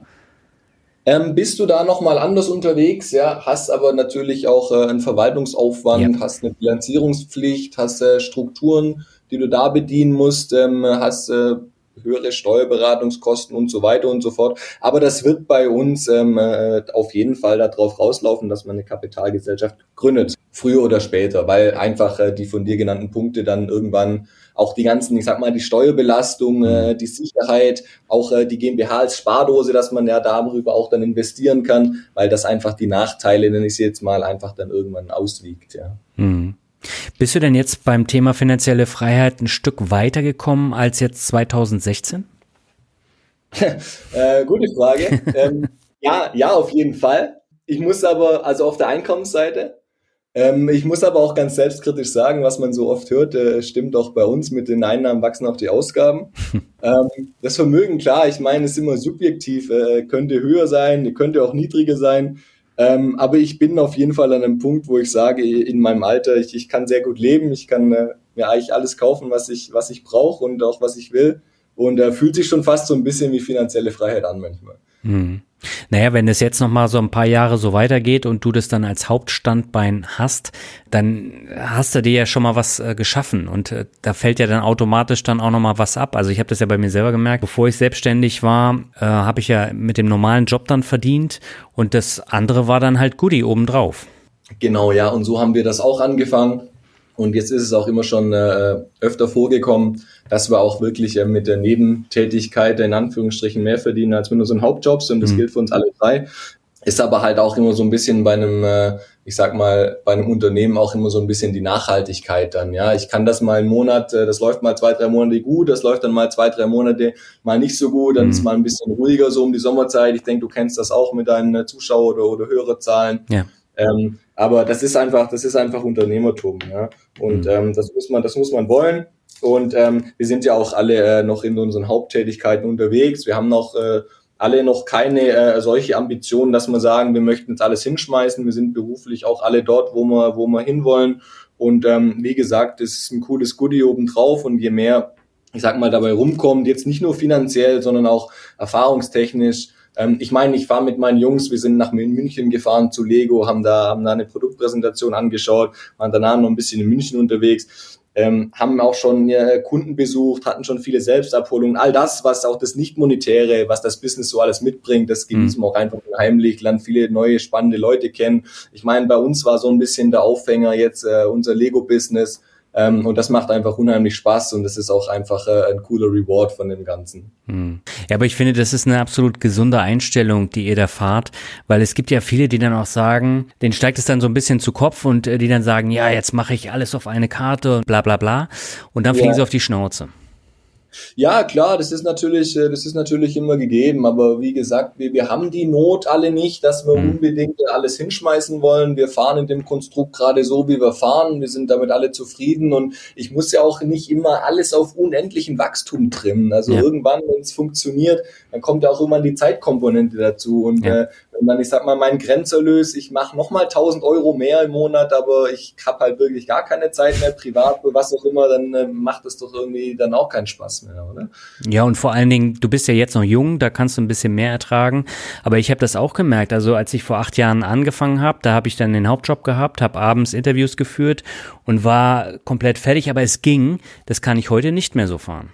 Ähm, bist du da nochmal anders unterwegs, ja, hast aber natürlich auch äh, einen Verwaltungsaufwand, Ja. hast eine Bilanzierungspflicht, hast äh, Strukturen, die du da bedienen musst, ähm, hast äh, höhere Steuerberatungskosten und so weiter und so fort. Aber das wird bei uns ähm, äh, auf jeden Fall darauf rauslaufen, dass man eine Kapitalgesellschaft gründet, früher oder später, weil einfach äh, die von dir genannten Punkte dann irgendwann auch die ganzen, ich sag mal, die Steuerbelastung, äh, die Sicherheit, auch äh, die GmbH als Spardose, dass man ja darüber auch dann investieren kann, weil das einfach die Nachteile, nenne ich sie jetzt mal, einfach dann irgendwann auswiegt, ja. Hm. Bist du denn jetzt beim Thema finanzielle Freiheit ein Stück weitergekommen als jetzt 2016? [LAUGHS] Äh, gute Frage. [LAUGHS] ähm, ja, ja, auf jeden Fall. Ich muss aber, also auf der Einkommensseite, ähm, ich muss aber auch ganz selbstkritisch sagen, was man so oft hört, äh, stimmt auch bei uns, mit den Einnahmen wachsen auch die Ausgaben. [LAUGHS] ähm, das Vermögen, klar, ich meine, ist immer subjektiv, äh, könnte höher sein, könnte auch niedriger sein. Ähm, aber ich bin auf jeden Fall an einem Punkt, wo ich sage, in meinem Alter, ich, ich kann sehr gut leben, ich kann äh, mir eigentlich alles kaufen, was ich, was ich brauche und auch was ich will. Und äh, fühlt sich schon fast so ein bisschen wie finanzielle Freiheit an manchmal. Hm. Naja, wenn es jetzt noch mal so ein paar Jahre so weitergeht und du das dann als Hauptstandbein hast, dann hast du dir ja schon mal was äh, geschaffen und äh, da fällt ja dann automatisch dann auch noch mal was ab. Also ich habe das ja bei mir selber gemerkt, bevor ich selbstständig war, äh, habe ich ja mit dem normalen Job dann verdient und das andere war dann halt Goodie obendrauf. Genau, ja, und so haben wir das auch angefangen. Und jetzt ist es auch immer schon äh, öfter vorgekommen, dass wir auch wirklich äh, mit der Nebentätigkeit in Anführungsstrichen mehr verdienen als mit unseren Hauptjobs. Und das Mhm. gilt für uns alle drei. Ist aber halt auch immer so ein bisschen bei einem, äh, ich sag mal, bei einem Unternehmen auch immer so ein bisschen die Nachhaltigkeit dann. Ja, ich kann das mal einen Monat, äh, das läuft mal zwei, drei Monate gut, das läuft dann mal zwei, drei Monate mal nicht so gut, dann Mhm. ist mal ein bisschen ruhiger so um die Sommerzeit. Ich denke, du kennst das auch mit deinen äh, Zuschauer- oder, oder Hörerzahlen. Ja. Ähm, Aber das ist einfach, das ist einfach Unternehmertum, ja. Und mhm. ähm, das muss man, das muss man wollen. Und ähm, wir sind ja auch alle äh, noch in unseren Haupttätigkeiten unterwegs. Wir haben noch äh, alle noch keine äh, solche Ambitionen, dass wir sagen, wir möchten jetzt alles hinschmeißen. Wir sind beruflich auch alle dort, wo wir, wo wir hinwollen. Und ähm, wie gesagt, es ist ein cooles Goodie obendrauf und je mehr, ich sag mal, dabei rumkommt, jetzt nicht nur finanziell, sondern auch erfahrungstechnisch. Ähm, ich meine, ich war mit meinen Jungs, wir sind nach München gefahren zu Lego, haben da, haben da eine Produktpräsentation angeschaut, waren danach noch ein bisschen in München unterwegs ähm, haben auch schon äh, Kunden besucht, hatten schon viele Selbstabholungen. All das, was auch das Nicht-Monetäre, was das Business so alles mitbringt, das genießen wir mhm. auch einfach heimlich, lernen viele neue, spannende Leute kennen. Ich meine, bei uns war so ein bisschen der Aufhänger jetzt äh, unser Lego-Business ähm, und das macht einfach unheimlich Spaß und das ist auch einfach äh, ein cooler Reward von dem Ganzen. Hm. Ja, aber ich finde, das ist eine absolut gesunde Einstellung, die ihr da fahrt, weil es gibt ja viele, die dann auch sagen, denen steigt es dann so ein bisschen zu Kopf und äh, die dann sagen, ja, jetzt mache ich alles auf eine Karte und bla bla bla und dann ja. fliegen sie auf die Schnauze. Ja, klar, das ist natürlich, äh, das ist natürlich immer gegeben, aber wie gesagt, wir, wir haben die Not alle nicht, dass wir mhm. unbedingt alles hinschmeißen wollen. Wir fahren in dem Konstrukt gerade so, wie wir fahren. Wir sind damit alle zufrieden und ich muss ja auch nicht immer alles auf unendlichen Wachstum trimmen. Also ja. irgendwann, wenn es funktioniert, dann kommt ja auch immer die Zeitkomponente dazu und ja. äh, wenn dann, ich sag mal, mein Grenzerlös, ich mache nochmal 1000 Euro mehr im Monat, aber ich habe halt wirklich gar keine Zeit mehr, privat, was auch immer, dann äh, macht das doch irgendwie dann auch keinen Spaß mehr, oder? Ja, und vor allen Dingen, du bist ja jetzt noch jung, da kannst du ein bisschen mehr ertragen, aber ich habe das auch gemerkt, also als ich vor acht Jahren angefangen habe, da habe ich dann den Hauptjob gehabt, habe abends Interviews geführt und war komplett fertig, aber es ging, das kann ich heute nicht mehr so fahren.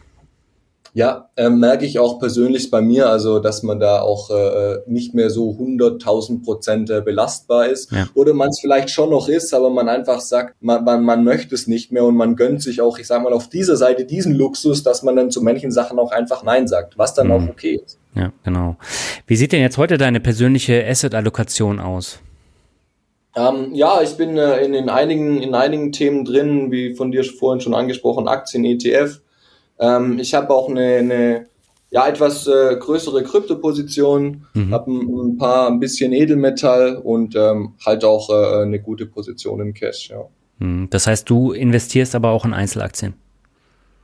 Ja, äh, merke ich auch persönlich bei mir, also dass man da auch äh, nicht mehr so 100.000 Prozent äh, belastbar ist. Ja. Oder man es vielleicht schon noch ist, aber man einfach sagt, man, man, man möchte es nicht mehr und man gönnt sich auch, ich sage mal, auf dieser Seite diesen Luxus, dass man dann zu manchen Sachen auch einfach Nein sagt, was dann mhm. auch okay ist. Ja, genau. Wie sieht denn jetzt heute deine persönliche Asset-Allokation aus? Ähm, ja, ich bin äh, in, in, einigen, in einigen Themen drin, wie von dir vorhin schon angesprochen, Aktien, ETF ähm, ich habe auch eine, eine ja, etwas äh, größere Kryptoposition, mhm. habe ein, ein, paar ein bisschen Edelmetall und ähm, halt auch äh, eine gute Position in Cash, ja. Mhm. Das heißt, du investierst aber auch in Einzelaktien?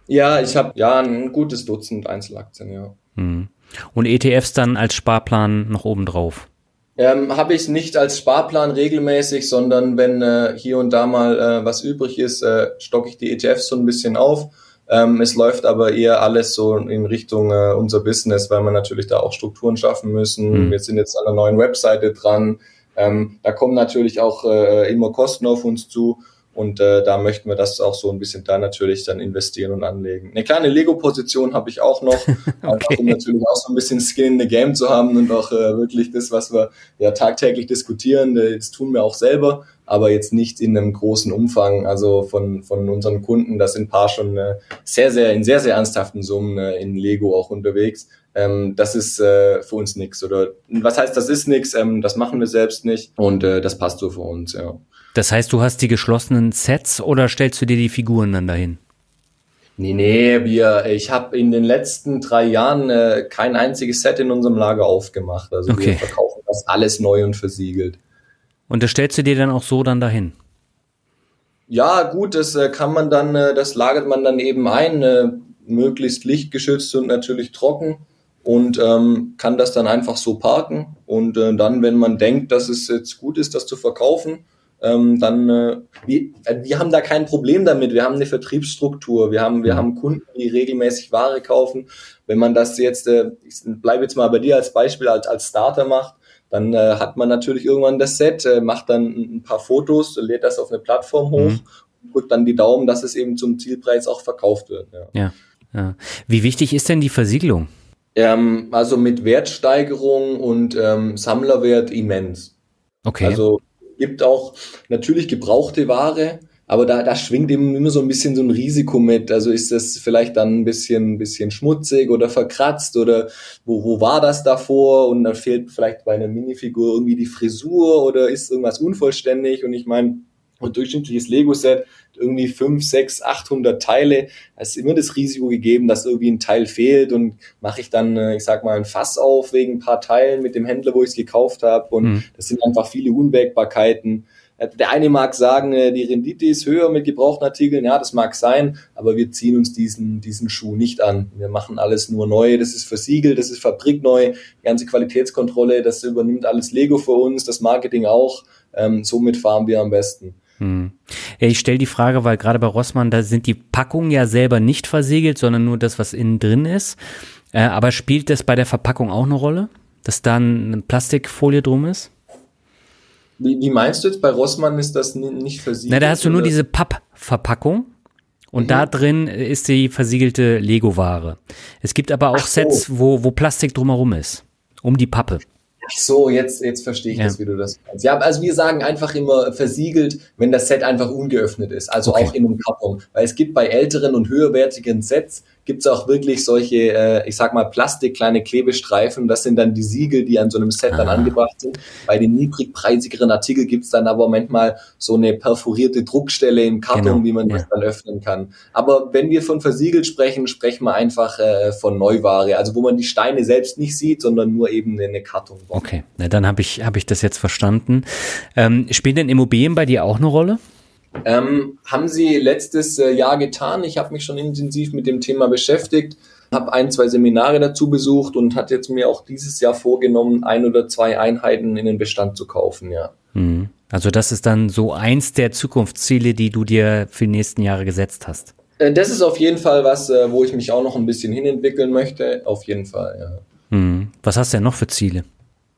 Ja, ich habe ja ein gutes Dutzend Einzelaktien, ja. Mhm. Und ETFs dann als Sparplan noch oben drauf? Ähm, habe ich nicht als Sparplan regelmäßig, sondern wenn äh, hier und da mal äh, was übrig ist, äh, stocke ich die ETFs so ein bisschen auf ähm, es läuft aber eher alles so in Richtung äh, unser Business, weil wir natürlich da auch Strukturen schaffen müssen. Mhm. Wir sind jetzt an einer neuen Webseite dran. Ähm, da kommen natürlich auch äh, immer Kosten auf uns zu. Und äh, da möchten wir das auch so ein bisschen da natürlich dann investieren und anlegen. Eine kleine Lego-Position habe ich auch noch, [LAUGHS] okay. um natürlich auch so ein bisschen Skin in the Game zu haben und auch äh, wirklich das, was wir ja tagtäglich diskutieren, das tun wir auch selber aber jetzt nicht in einem großen Umfang. Also von, von unseren Kunden, da sind ein paar schon äh, sehr, sehr, in sehr, sehr ernsthaften Summen äh, in Lego auch unterwegs. Ähm, das ist äh, für uns nichts. Oder was heißt, das ist nichts, ähm, das machen wir selbst nicht und äh, das passt so für uns, ja. Das heißt, du hast die geschlossenen Sets oder stellst du dir die Figuren dann dahin? Nee, nee, wir, ich habe in den letzten drei Jahren äh, kein einziges Set in unserem Lager aufgemacht. Also okay. wir verkaufen das alles neu und versiegelt. Und das stellst du dir dann auch so dann dahin? Ja, gut, das äh, kann man dann, äh, das lagert man dann eben ein, äh, möglichst lichtgeschützt und natürlich trocken und ähm, kann das dann einfach so parken. Und dann, wenn man denkt, dass es jetzt gut ist, das zu verkaufen, ähm, dann äh, wir, wir haben da kein Problem damit. Wir haben eine Vertriebsstruktur, wir haben wir haben Kunden, die regelmäßig Ware kaufen. Wenn man das jetzt, äh, ich bleibe jetzt mal bei dir als Beispiel als als Starter macht, dann äh, hat man natürlich irgendwann das Set, äh, macht dann ein paar Fotos, lädt das auf eine Plattform hoch mhm. und drückt dann die Daumen, dass es eben zum Zielpreis auch verkauft wird. Ja. ja, ja. Wie wichtig ist denn die Versiegelung? Ähm, also mit Wertsteigerung und ähm, Sammlerwert immens. Okay. Also gibt auch natürlich gebrauchte Ware, aber da, da schwingt eben immer so ein bisschen so ein Risiko mit. Also ist das vielleicht dann ein bisschen, ein bisschen schmutzig oder verkratzt oder wo, wo war das davor? Und dann fehlt vielleicht bei einer Minifigur irgendwie die Frisur oder ist irgendwas unvollständig? Und ich meine, ein durchschnittliches Lego-Set irgendwie fünf, sechs, achthundert Teile. Da ist immer das Risiko gegeben, dass irgendwie ein Teil fehlt und mache ich dann, äh, ich sag mal, ein Fass auf wegen ein paar Teilen mit dem Händler, wo ich es gekauft habe. Und mhm. das sind einfach viele Unwägbarkeiten. Der eine mag sagen, äh, die Rendite ist höher mit gebrauchten Artikeln. Ja, das mag sein, aber wir ziehen uns diesen, diesen Schuh nicht an. Wir machen alles nur neu. Das ist versiegelt, das ist fabrikneu. Die ganze Qualitätskontrolle, das übernimmt alles Lego für uns, das Marketing auch. Ähm, somit fahren wir am besten. Hm. Ja, ich stelle die Frage, weil gerade bei Rossmann, da sind die Packungen ja selber nicht versiegelt, sondern nur das, was innen drin ist. Äh, aber spielt das bei der Verpackung auch eine Rolle, dass da eine Plastikfolie drum ist? Wie, wie meinst du jetzt? Bei Rossmann ist das nicht versiegelt? Na, da hast du nur diese Pappverpackung. Und mhm. da drin ist die versiegelte Lego-Ware. Es gibt aber auch so. Sets, wo, wo Plastik drumherum ist. Um die Pappe. Ach so, jetzt, jetzt verstehe ich ja. das, wie du das meinst. Ja, also wir sagen einfach immer versiegelt, wenn das Set einfach ungeöffnet ist, also okay. auch in einem Karton. Weil es gibt bei älteren und höherwertigen Sets, gibt es auch wirklich solche, äh, ich sag mal, Plastik, kleine Klebestreifen. Das sind dann die Siegel, die an so einem Set dann ah. angebracht sind. Bei den niedrigpreisigeren Artikeln gibt es dann aber manchmal so eine perforierte Druckstelle im Karton, genau. wie man ja. das dann öffnen kann. Aber wenn wir von versiegelt sprechen, sprechen wir einfach äh, von Neuware, also wo man die Steine selbst nicht sieht, sondern nur eben eine Karton. Okay, Na, dann habe ich, hab ich das jetzt verstanden. Ähm, spielen denn Immobilien bei dir auch eine Rolle? Ähm, haben sie letztes äh, Jahr getan. Ich habe mich schon intensiv mit dem Thema beschäftigt, habe ein, zwei Seminare dazu besucht und hat jetzt mir auch dieses Jahr vorgenommen, ein oder zwei Einheiten in den Bestand zu kaufen, ja. Mhm. Also das ist dann so eins der Zukunftsziele, die du dir für die nächsten Jahre gesetzt hast. Äh, das ist auf jeden Fall was, äh, wo ich mich auch noch ein bisschen hinentwickeln möchte. Auf jeden Fall, ja. Mhm. Was hast du denn noch für Ziele?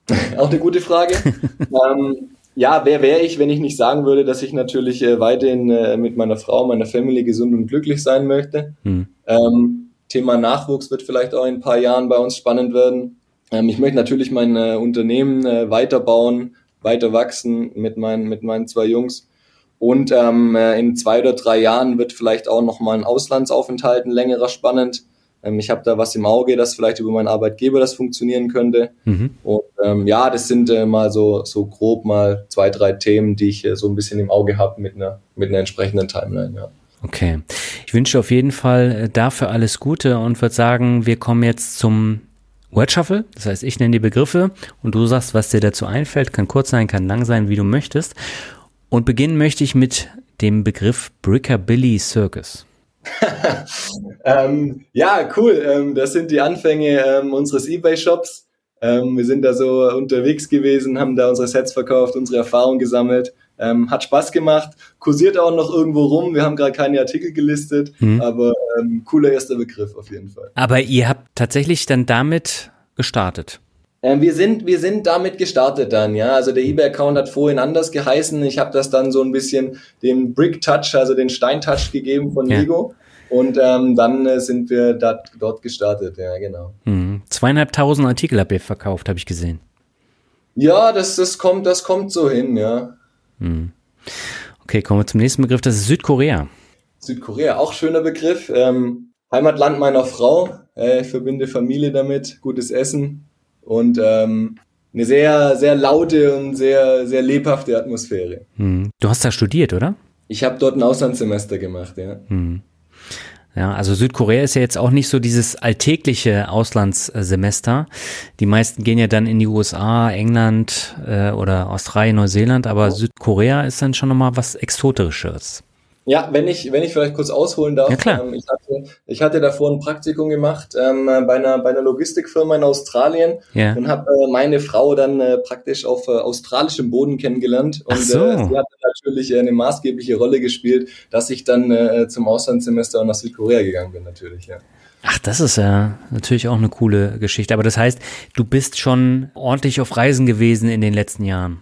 [LAUGHS] auch eine gute Frage. [LAUGHS] ähm, ja, wer wäre ich, wenn ich nicht sagen würde, dass ich natürlich äh, weiterhin äh, mit meiner Frau, meiner Family gesund und glücklich sein möchte. Hm. Ähm, Thema Nachwuchs wird vielleicht auch in ein paar Jahren bei uns spannend werden. Ähm, ich möchte natürlich mein äh, Unternehmen äh, weiterbauen, weiter wachsen mit meinen, mit meinen zwei Jungs. Und ähm, äh, in zwei oder drei Jahren wird vielleicht auch nochmal ein Auslandsaufenthalt, ein längerer spannend. Ähm, ich habe da was im Auge, dass vielleicht über meinen Arbeitgeber das funktionieren könnte. Mhm. Und ähm, ja, das sind äh, mal so, so grob mal zwei, drei Themen, die ich äh, so ein bisschen im Auge habe mit einer, mit einer entsprechenden Timeline, ja. Okay. Ich wünsche auf jeden Fall äh, dafür alles Gute und würde sagen, wir kommen jetzt zum Word Shuffle. Das heißt, ich nenne die Begriffe und du sagst, was dir dazu einfällt. Kann kurz sein, kann lang sein, wie du möchtest. Und beginnen möchte ich mit dem Begriff Brickabilly Circus. [LAUGHS] ähm, ja, cool. Ähm, das sind die Anfänge ähm, unseres eBay-Shops. Ähm, wir sind da so unterwegs gewesen, haben da unsere Sets verkauft, unsere Erfahrungen gesammelt. Ähm, hat Spaß gemacht, kursiert auch noch irgendwo rum. Wir haben gerade keine Artikel gelistet, mhm. aber ähm, cooler erster Begriff auf jeden Fall. Aber ihr habt tatsächlich dann damit gestartet. Ähm, wir sind, wir sind damit gestartet dann, ja. Also der eBay-Account hat vorhin anders geheißen. Ich habe das dann so ein bisschen den Brick-Touch, also den Stein-Touch gegeben von ja. Lego. Und ähm, dann äh, sind wir dat, dort gestartet, ja, genau. Mhm. Zweieinhalbtausend Artikel habt ihr verkauft, habe ich gesehen. Ja, das, das, kommt, das kommt so hin, ja. Mhm. Okay, kommen wir zum nächsten Begriff, das ist Südkorea. Südkorea, auch schöner Begriff. Ähm, Heimatland meiner Frau. Äh, ich verbinde Familie damit, gutes Essen und ähm, eine sehr, sehr laute und sehr, sehr lebhafte Atmosphäre. Mhm. Du hast da studiert, oder? Ich habe dort ein Auslandssemester gemacht, ja. Mhm. Ja, also Südkorea ist ja jetzt auch nicht so dieses alltägliche Auslandssemester. Die meisten gehen ja dann in die USA, England äh, oder Australien, Neuseeland, aber Südkorea ist dann schon nochmal was Exotisches. Ja, wenn ich, wenn ich vielleicht kurz ausholen darf. Ja, klar. Ähm, ich, hatte, ich hatte davor ein Praktikum gemacht ähm, bei, einer, bei einer Logistikfirma in Australien ja. und habe äh, meine Frau dann äh, praktisch auf äh, australischem Boden kennengelernt. Und so. äh, sie hat natürlich eine maßgebliche Rolle gespielt, dass ich dann äh, zum Auslandssemester nach Südkorea gegangen bin, natürlich, ja. Ach, das ist ja natürlich auch eine coole Geschichte. Aber das heißt, du bist schon ordentlich auf Reisen gewesen in den letzten Jahren.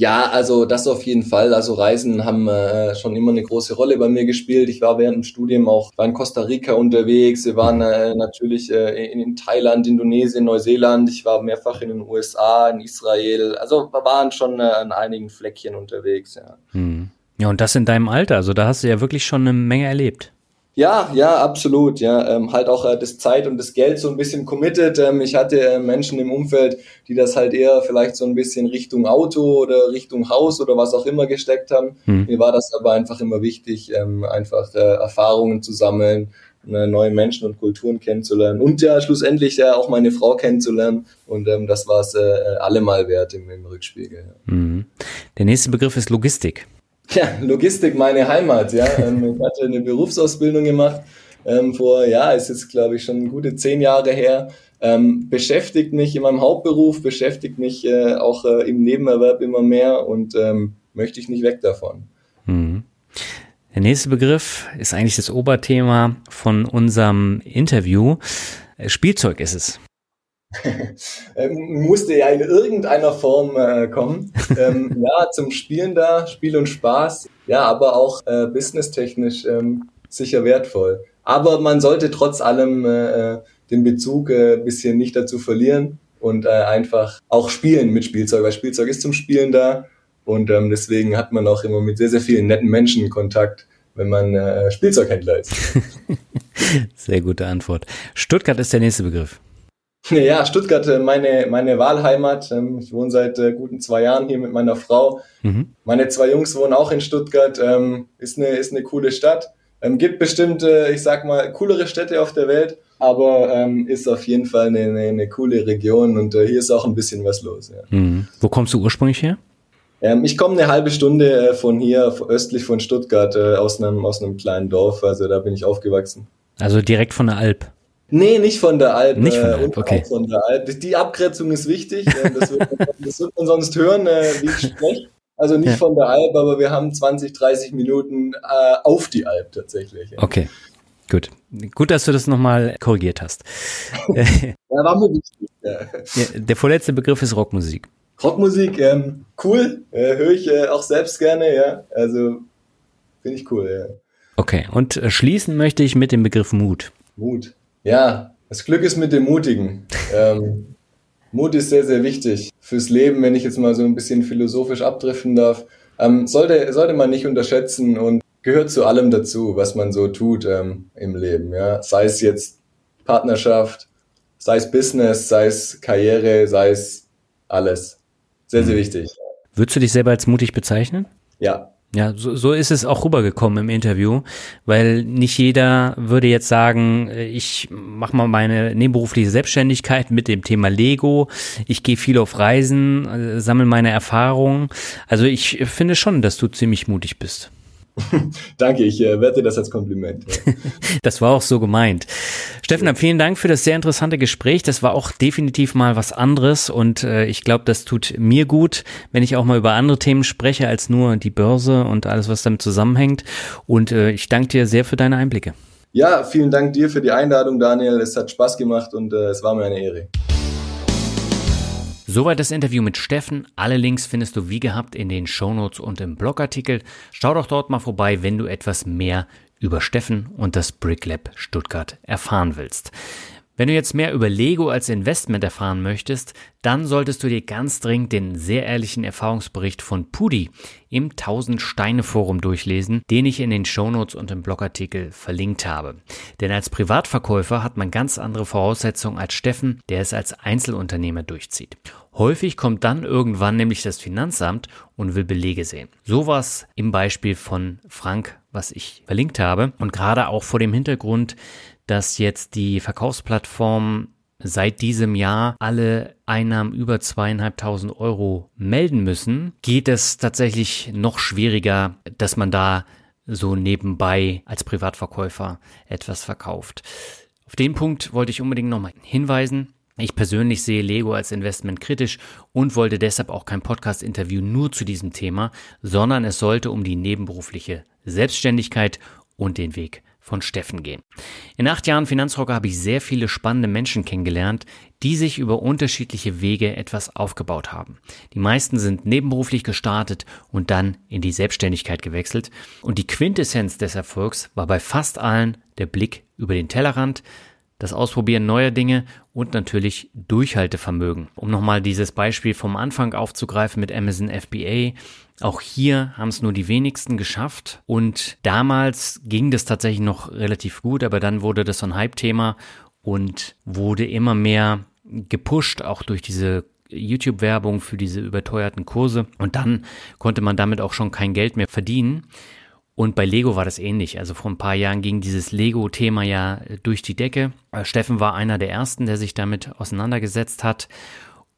Ja, also das auf jeden Fall. Also Reisen haben äh, schon immer eine große Rolle bei mir gespielt. Ich war während dem Studium auch war in Costa Rica unterwegs. Wir waren äh, natürlich äh, in, in Thailand, Indonesien, Neuseeland. Ich war mehrfach in den USA, in Israel. Also wir waren schon äh, an einigen Fleckchen unterwegs. Ja. Hm. ja, und das in deinem Alter. Also da hast du ja wirklich schon eine Menge erlebt. Ja, ja, absolut. Ja, ähm, halt auch äh, das Zeit und das Geld so ein bisschen committed. Ähm, ich hatte äh, Menschen im Umfeld, die das halt eher vielleicht so ein bisschen Richtung Auto oder Richtung Haus oder was auch immer gesteckt haben. Hm. Mir war das aber einfach immer wichtig, ähm, einfach äh, Erfahrungen zu sammeln neue Menschen und Kulturen kennenzulernen und ja schlussendlich ja auch meine Frau kennenzulernen. Und ähm, das war es äh, allemal wert im, im Rückspiegel. Ja. Mhm. Der nächste Begriff ist Logistik. Ja, Logistik, meine Heimat. Ja, ähm, ich hatte eine Berufsausbildung gemacht ähm, vor, ja, ist jetzt glaube ich schon gute zehn Jahre her. Ähm, beschäftigt mich in meinem Hauptberuf, beschäftigt mich äh, auch äh, im Nebenerwerb immer mehr und ähm, möchte ich nicht weg davon. Mhm. Der nächste Begriff ist eigentlich das Oberthema von unserem Interview. Äh, Spielzeug ist es. [LAUGHS] ähm, musste ja in irgendeiner Form äh, kommen. Ähm, [LAUGHS] ja, zum Spielen da, Spiel und Spaß. Ja, aber auch äh, businesstechnisch ähm, sicher wertvoll. Aber man sollte trotz allem äh, äh den Bezug äh, bisschen nicht dazu verlieren und äh, einfach auch spielen mit Spielzeug, weil Spielzeug ist zum Spielen da und ähm, deswegen hat man auch immer mit sehr, sehr vielen netten Menschen Kontakt, wenn man äh, Spielzeughändler ist. [LAUGHS] sehr gute Antwort. Stuttgart ist der nächste Begriff. [LAUGHS] Ja, Stuttgart, äh, meine, meine Wahlheimat. Ähm, ich wohne seit äh, guten zwei Jahren hier mit meiner Frau. Mhm. Meine zwei Jungs wohnen auch in Stuttgart. Ähm, ist, eine, ist eine coole Stadt. Ähm, gibt bestimmt, äh, ich sag mal, coolere Städte auf der Welt, aber ist auf jeden Fall eine, eine, eine coole Region und hier ist auch ein bisschen was los. Ja. Mhm. Wo kommst du ursprünglich her? ich komme eine halbe Stunde von hier, östlich von Stuttgart, aus einem, aus einem kleinen Dorf. Also da bin ich aufgewachsen. Also direkt von der Alp? Nee, nicht von der Alp. Nicht von der Alp, äh, okay. Von der Alp. Die Abgrenzung ist wichtig. Das wird, [LAUGHS] das wird man sonst hören, äh, wie ich spreche. Also nicht ja. von der Alp, aber wir haben 20, 30 Minuten äh, auf die Alp tatsächlich. Ja. Okay, gut. Gut, dass du das nochmal korrigiert hast. [LAUGHS] ja, war mir wichtig. Ja. Der vorletzte Begriff ist Rockmusik. Rockmusik, ähm, cool, äh, höre ich äh, auch selbst gerne, ja. Also finde ich cool, ja. Okay, und äh, schließen möchte ich mit dem Begriff Mut. Mut. Ja, das Glück ist mit dem Mutigen. [LAUGHS] Ähm, Mut ist sehr, sehr wichtig fürs Leben, wenn ich jetzt mal so ein bisschen philosophisch abdriften darf. Ähm, sollte, sollte man nicht unterschätzen und gehört zu allem dazu, was man so tut ähm, im Leben. Ja? Sei es jetzt Partnerschaft, sei es Business, sei es Karriere, sei es alles. Sehr, sehr mhm. wichtig. Würdest du dich selber als mutig bezeichnen? Ja, ja, so, so ist es auch rübergekommen im Interview, weil nicht jeder würde jetzt sagen, äh, ich mache mal meine nebenberufliche Selbstständigkeit mit dem Thema Lego, ich gehe viel auf Reisen, äh, sammle meine Erfahrungen. Also ich finde schon, dass du ziemlich mutig bist. [LAUGHS] Danke, ich äh, werte das als Kompliment. Ja. [LAUGHS] das war auch so gemeint. Steffen, vielen Dank für das sehr interessante Gespräch. Das war auch definitiv mal was anderes und äh, ich glaube, das tut mir gut, wenn ich auch mal über andere Themen spreche als nur die Börse und alles, was damit zusammenhängt. Und äh, ich danke dir sehr für deine Einblicke. Ja, vielen Dank dir für die Einladung, Daniel. Es hat Spaß gemacht und äh, es war mir eine Ehre. Soweit das Interview mit Steffen. Alle Links findest du wie gehabt in den Shownotes und im Blogartikel. Schau doch dort mal vorbei, wenn du etwas mehr über Steffen und das Bricklab Stuttgart erfahren willst. Wenn du jetzt mehr über Lego als Investment erfahren möchtest, dann solltest du dir ganz dringend den sehr ehrlichen Erfahrungsbericht von Pudi im 1000 Steine Forum durchlesen, den ich in den Shownotes und im Blogartikel verlinkt habe. Denn als Privatverkäufer hat man ganz andere Voraussetzungen als Steffen, der es als Einzelunternehmer durchzieht. Häufig kommt dann irgendwann nämlich das Finanzamt und will Belege sehen. So war es im Beispiel von Frank, was ich verlinkt habe. Und gerade auch vor dem Hintergrund, dass jetzt die Verkaufsplattform seit diesem Jahr alle Einnahmen über zweieinhalbtausend Euro melden müssen, geht es tatsächlich noch schwieriger, dass man da so nebenbei als Privatverkäufer etwas verkauft. Auf den Punkt wollte ich unbedingt nochmal hinweisen. Ich persönlich sehe Lego als Investment kritisch und wollte deshalb auch kein Podcast-Interview nur zu diesem Thema, sondern es sollte um die nebenberufliche Selbstständigkeit und den Weg von Steffen gehen. In acht Jahren Finanzrocker habe ich sehr viele spannende Menschen kennengelernt, die sich über unterschiedliche Wege etwas aufgebaut haben. Die meisten sind nebenberuflich gestartet und dann in die Selbstständigkeit gewechselt. Und die Quintessenz des Erfolgs war bei fast allen der Blick über den Tellerrand, das Ausprobieren neuer Dinge und natürlich Durchhaltevermögen. Um nochmal dieses Beispiel vom Anfang aufzugreifen mit Amazon FBA. Auch hier haben es nur die wenigsten geschafft und damals ging das tatsächlich noch relativ gut, aber dann wurde das so ein Hype-Thema und wurde immer mehr gepusht, auch durch diese YouTube-Werbung für diese überteuerten Kurse und dann konnte man damit auch schon kein Geld mehr verdienen. Und bei Lego war das ähnlich. Also vor ein paar Jahren ging dieses Lego-Thema ja durch die Decke. Äh, Steffen war einer der ersten, der sich damit auseinandergesetzt hat.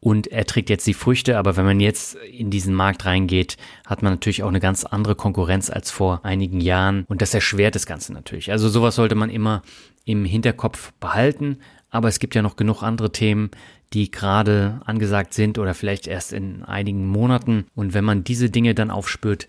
Und er trägt jetzt die Früchte, aber wenn man jetzt in diesen Markt reingeht, hat man natürlich auch eine ganz andere Konkurrenz als vor einigen Jahren. Und das erschwert das Ganze natürlich. Also sowas sollte man immer im Hinterkopf behalten. Aber es gibt ja noch genug andere Themen, die gerade angesagt sind oder vielleicht erst in einigen Monaten. Und wenn man diese Dinge dann aufspürt,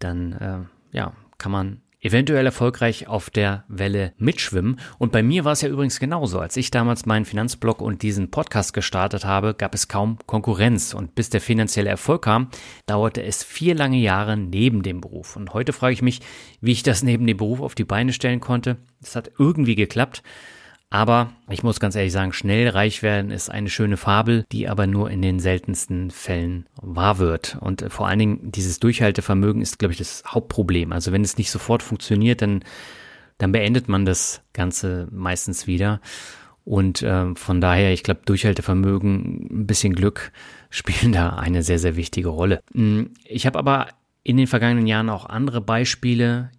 dann äh, ja, kann man eventuell erfolgreich auf der Welle mitschwimmen. Und bei mir war es ja übrigens genauso. Als ich damals meinen Finanzblog und diesen Podcast gestartet habe, gab es kaum Konkurrenz. Und bis der finanzielle Erfolg kam, dauerte es vier lange Jahre neben dem Beruf. Und heute frage ich mich, wie ich das neben dem Beruf auf die Beine stellen konnte. Es hat irgendwie geklappt. Aber ich muss ganz ehrlich sagen, schnell reich werden ist eine schöne Fabel, die aber nur in den seltensten Fällen wahr wird. Und vor allen Dingen dieses Durchhaltevermögen ist, glaube ich, das Hauptproblem. Also wenn es nicht sofort funktioniert, dann, dann beendet man das Ganze meistens wieder. Und äh, von daher, ich glaube, Durchhaltevermögen, ein bisschen Glück [LAUGHS] spielen da eine sehr, sehr wichtige Rolle. Hm, ich habe aber in den vergangenen Jahren auch andere Beispiele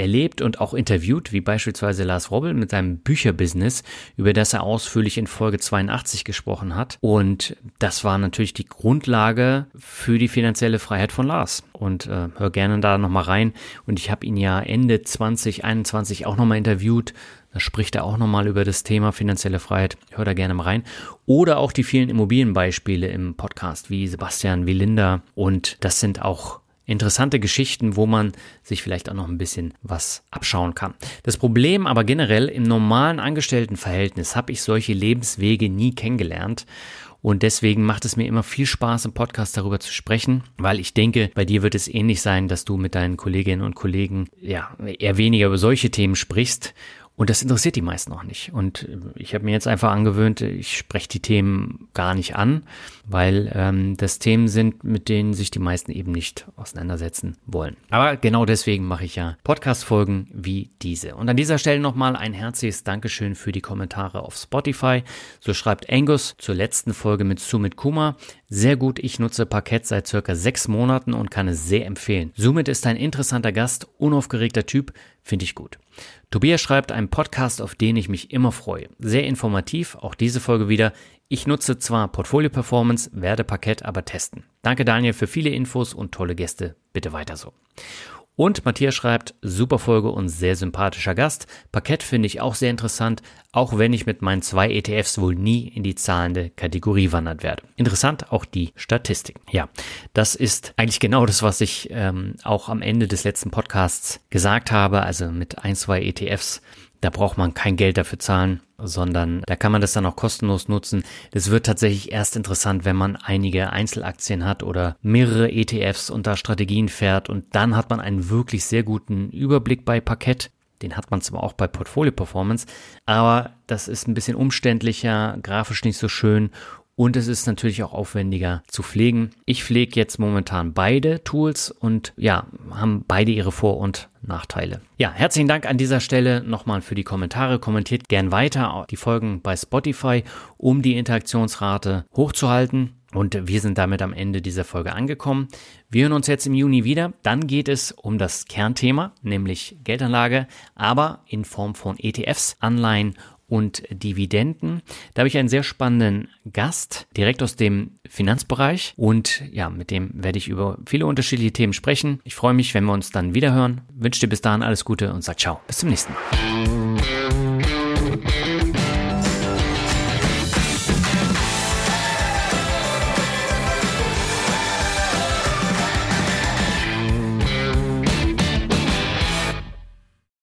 erlebt und auch interviewt, wie beispielsweise Lars Robbel mit seinem Bücherbusiness, über das er ausführlich in Folge 82 gesprochen hat. Und das war natürlich die Grundlage für die finanzielle Freiheit von Lars. Und äh, hör gerne da nochmal rein. Und ich habe ihn ja Ende 2021 auch nochmal interviewt. Da spricht er auch nochmal über das Thema finanzielle Freiheit. Hör da gerne mal rein. Oder auch die vielen Immobilienbeispiele im Podcast, wie Sebastian, wie Linda. Und das sind auch interessante Geschichten, wo man sich vielleicht auch noch ein bisschen was abschauen kann. Das Problem aber generell im normalen Angestelltenverhältnis habe ich solche Lebenswege nie kennengelernt. Und deswegen macht es mir immer viel Spaß, im Podcast darüber zu sprechen, weil ich denke, bei dir wird es ähnlich sein, dass du mit deinen Kolleginnen und Kollegen ja eher weniger über solche Themen sprichst und das interessiert die meisten auch nicht. Und ich habe mir jetzt einfach angewöhnt, ich spreche die Themen gar nicht an, weil ähm, das Themen sind, mit denen sich die meisten eben nicht auseinandersetzen wollen. Aber genau deswegen mache ich ja Podcast-Folgen wie diese. Und an dieser Stelle nochmal ein herzliches Dankeschön für die Kommentare auf Spotify. So schreibt Angus zur letzten Folge mit Sumit Kuma. Sehr gut, ich nutze Parkett seit circa sechs Monaten und kann es sehr empfehlen. Sumit ist ein interessanter Gast, unaufgeregter Typ, finde ich gut. Tobias schreibt einen Podcast, auf den ich mich immer freue. Sehr informativ, auch diese Folge wieder. Ich nutze zwar Portfolio Performance, werde Parkett aber testen. Danke Daniel für viele Infos und tolle Gäste. Bitte weiter so. Und Matthias schreibt, super Folge und sehr sympathischer Gast. Parkett finde ich auch sehr interessant, auch wenn ich mit meinen zwei ETFs wohl nie in die zahlende Kategorie wandern werde. Interessant auch die Statistik. Ja, das ist eigentlich genau das, was ich ähm, auch am Ende des letzten Podcasts gesagt habe. Also mit ein, zwei ETFs da braucht man kein Geld dafür zahlen, sondern da kann man das dann auch kostenlos nutzen. Das wird tatsächlich erst interessant, wenn man einige Einzelaktien hat oder mehrere ETFs und da Strategien fährt und dann hat man einen wirklich sehr guten Überblick bei Parkett. Den hat man zwar auch bei Portfolio Performance, aber das ist ein bisschen umständlicher, grafisch nicht so schön und es ist natürlich auch aufwendiger zu pflegen. Ich pflege jetzt momentan beide Tools und ja, haben beide ihre Vor- und Nachteile. Ja, herzlichen Dank an dieser Stelle nochmal für die Kommentare. Kommentiert gern weiter die Folgen bei Spotify, um die Interaktionsrate hochzuhalten. Und wir sind damit am Ende dieser Folge angekommen. Wir hören uns jetzt im Juni wieder. Dann geht es um das Kernthema, nämlich Geldanlage, aber in Form von ETFs, Anleihen und Dividenden. Da habe ich einen sehr spannenden Gast direkt aus dem Finanzbereich und ja, mit dem werde ich über viele unterschiedliche Themen sprechen. Ich freue mich, wenn wir uns dann wieder hören. Wünsche dir bis dahin alles Gute und sag ciao. Bis zum nächsten Mal.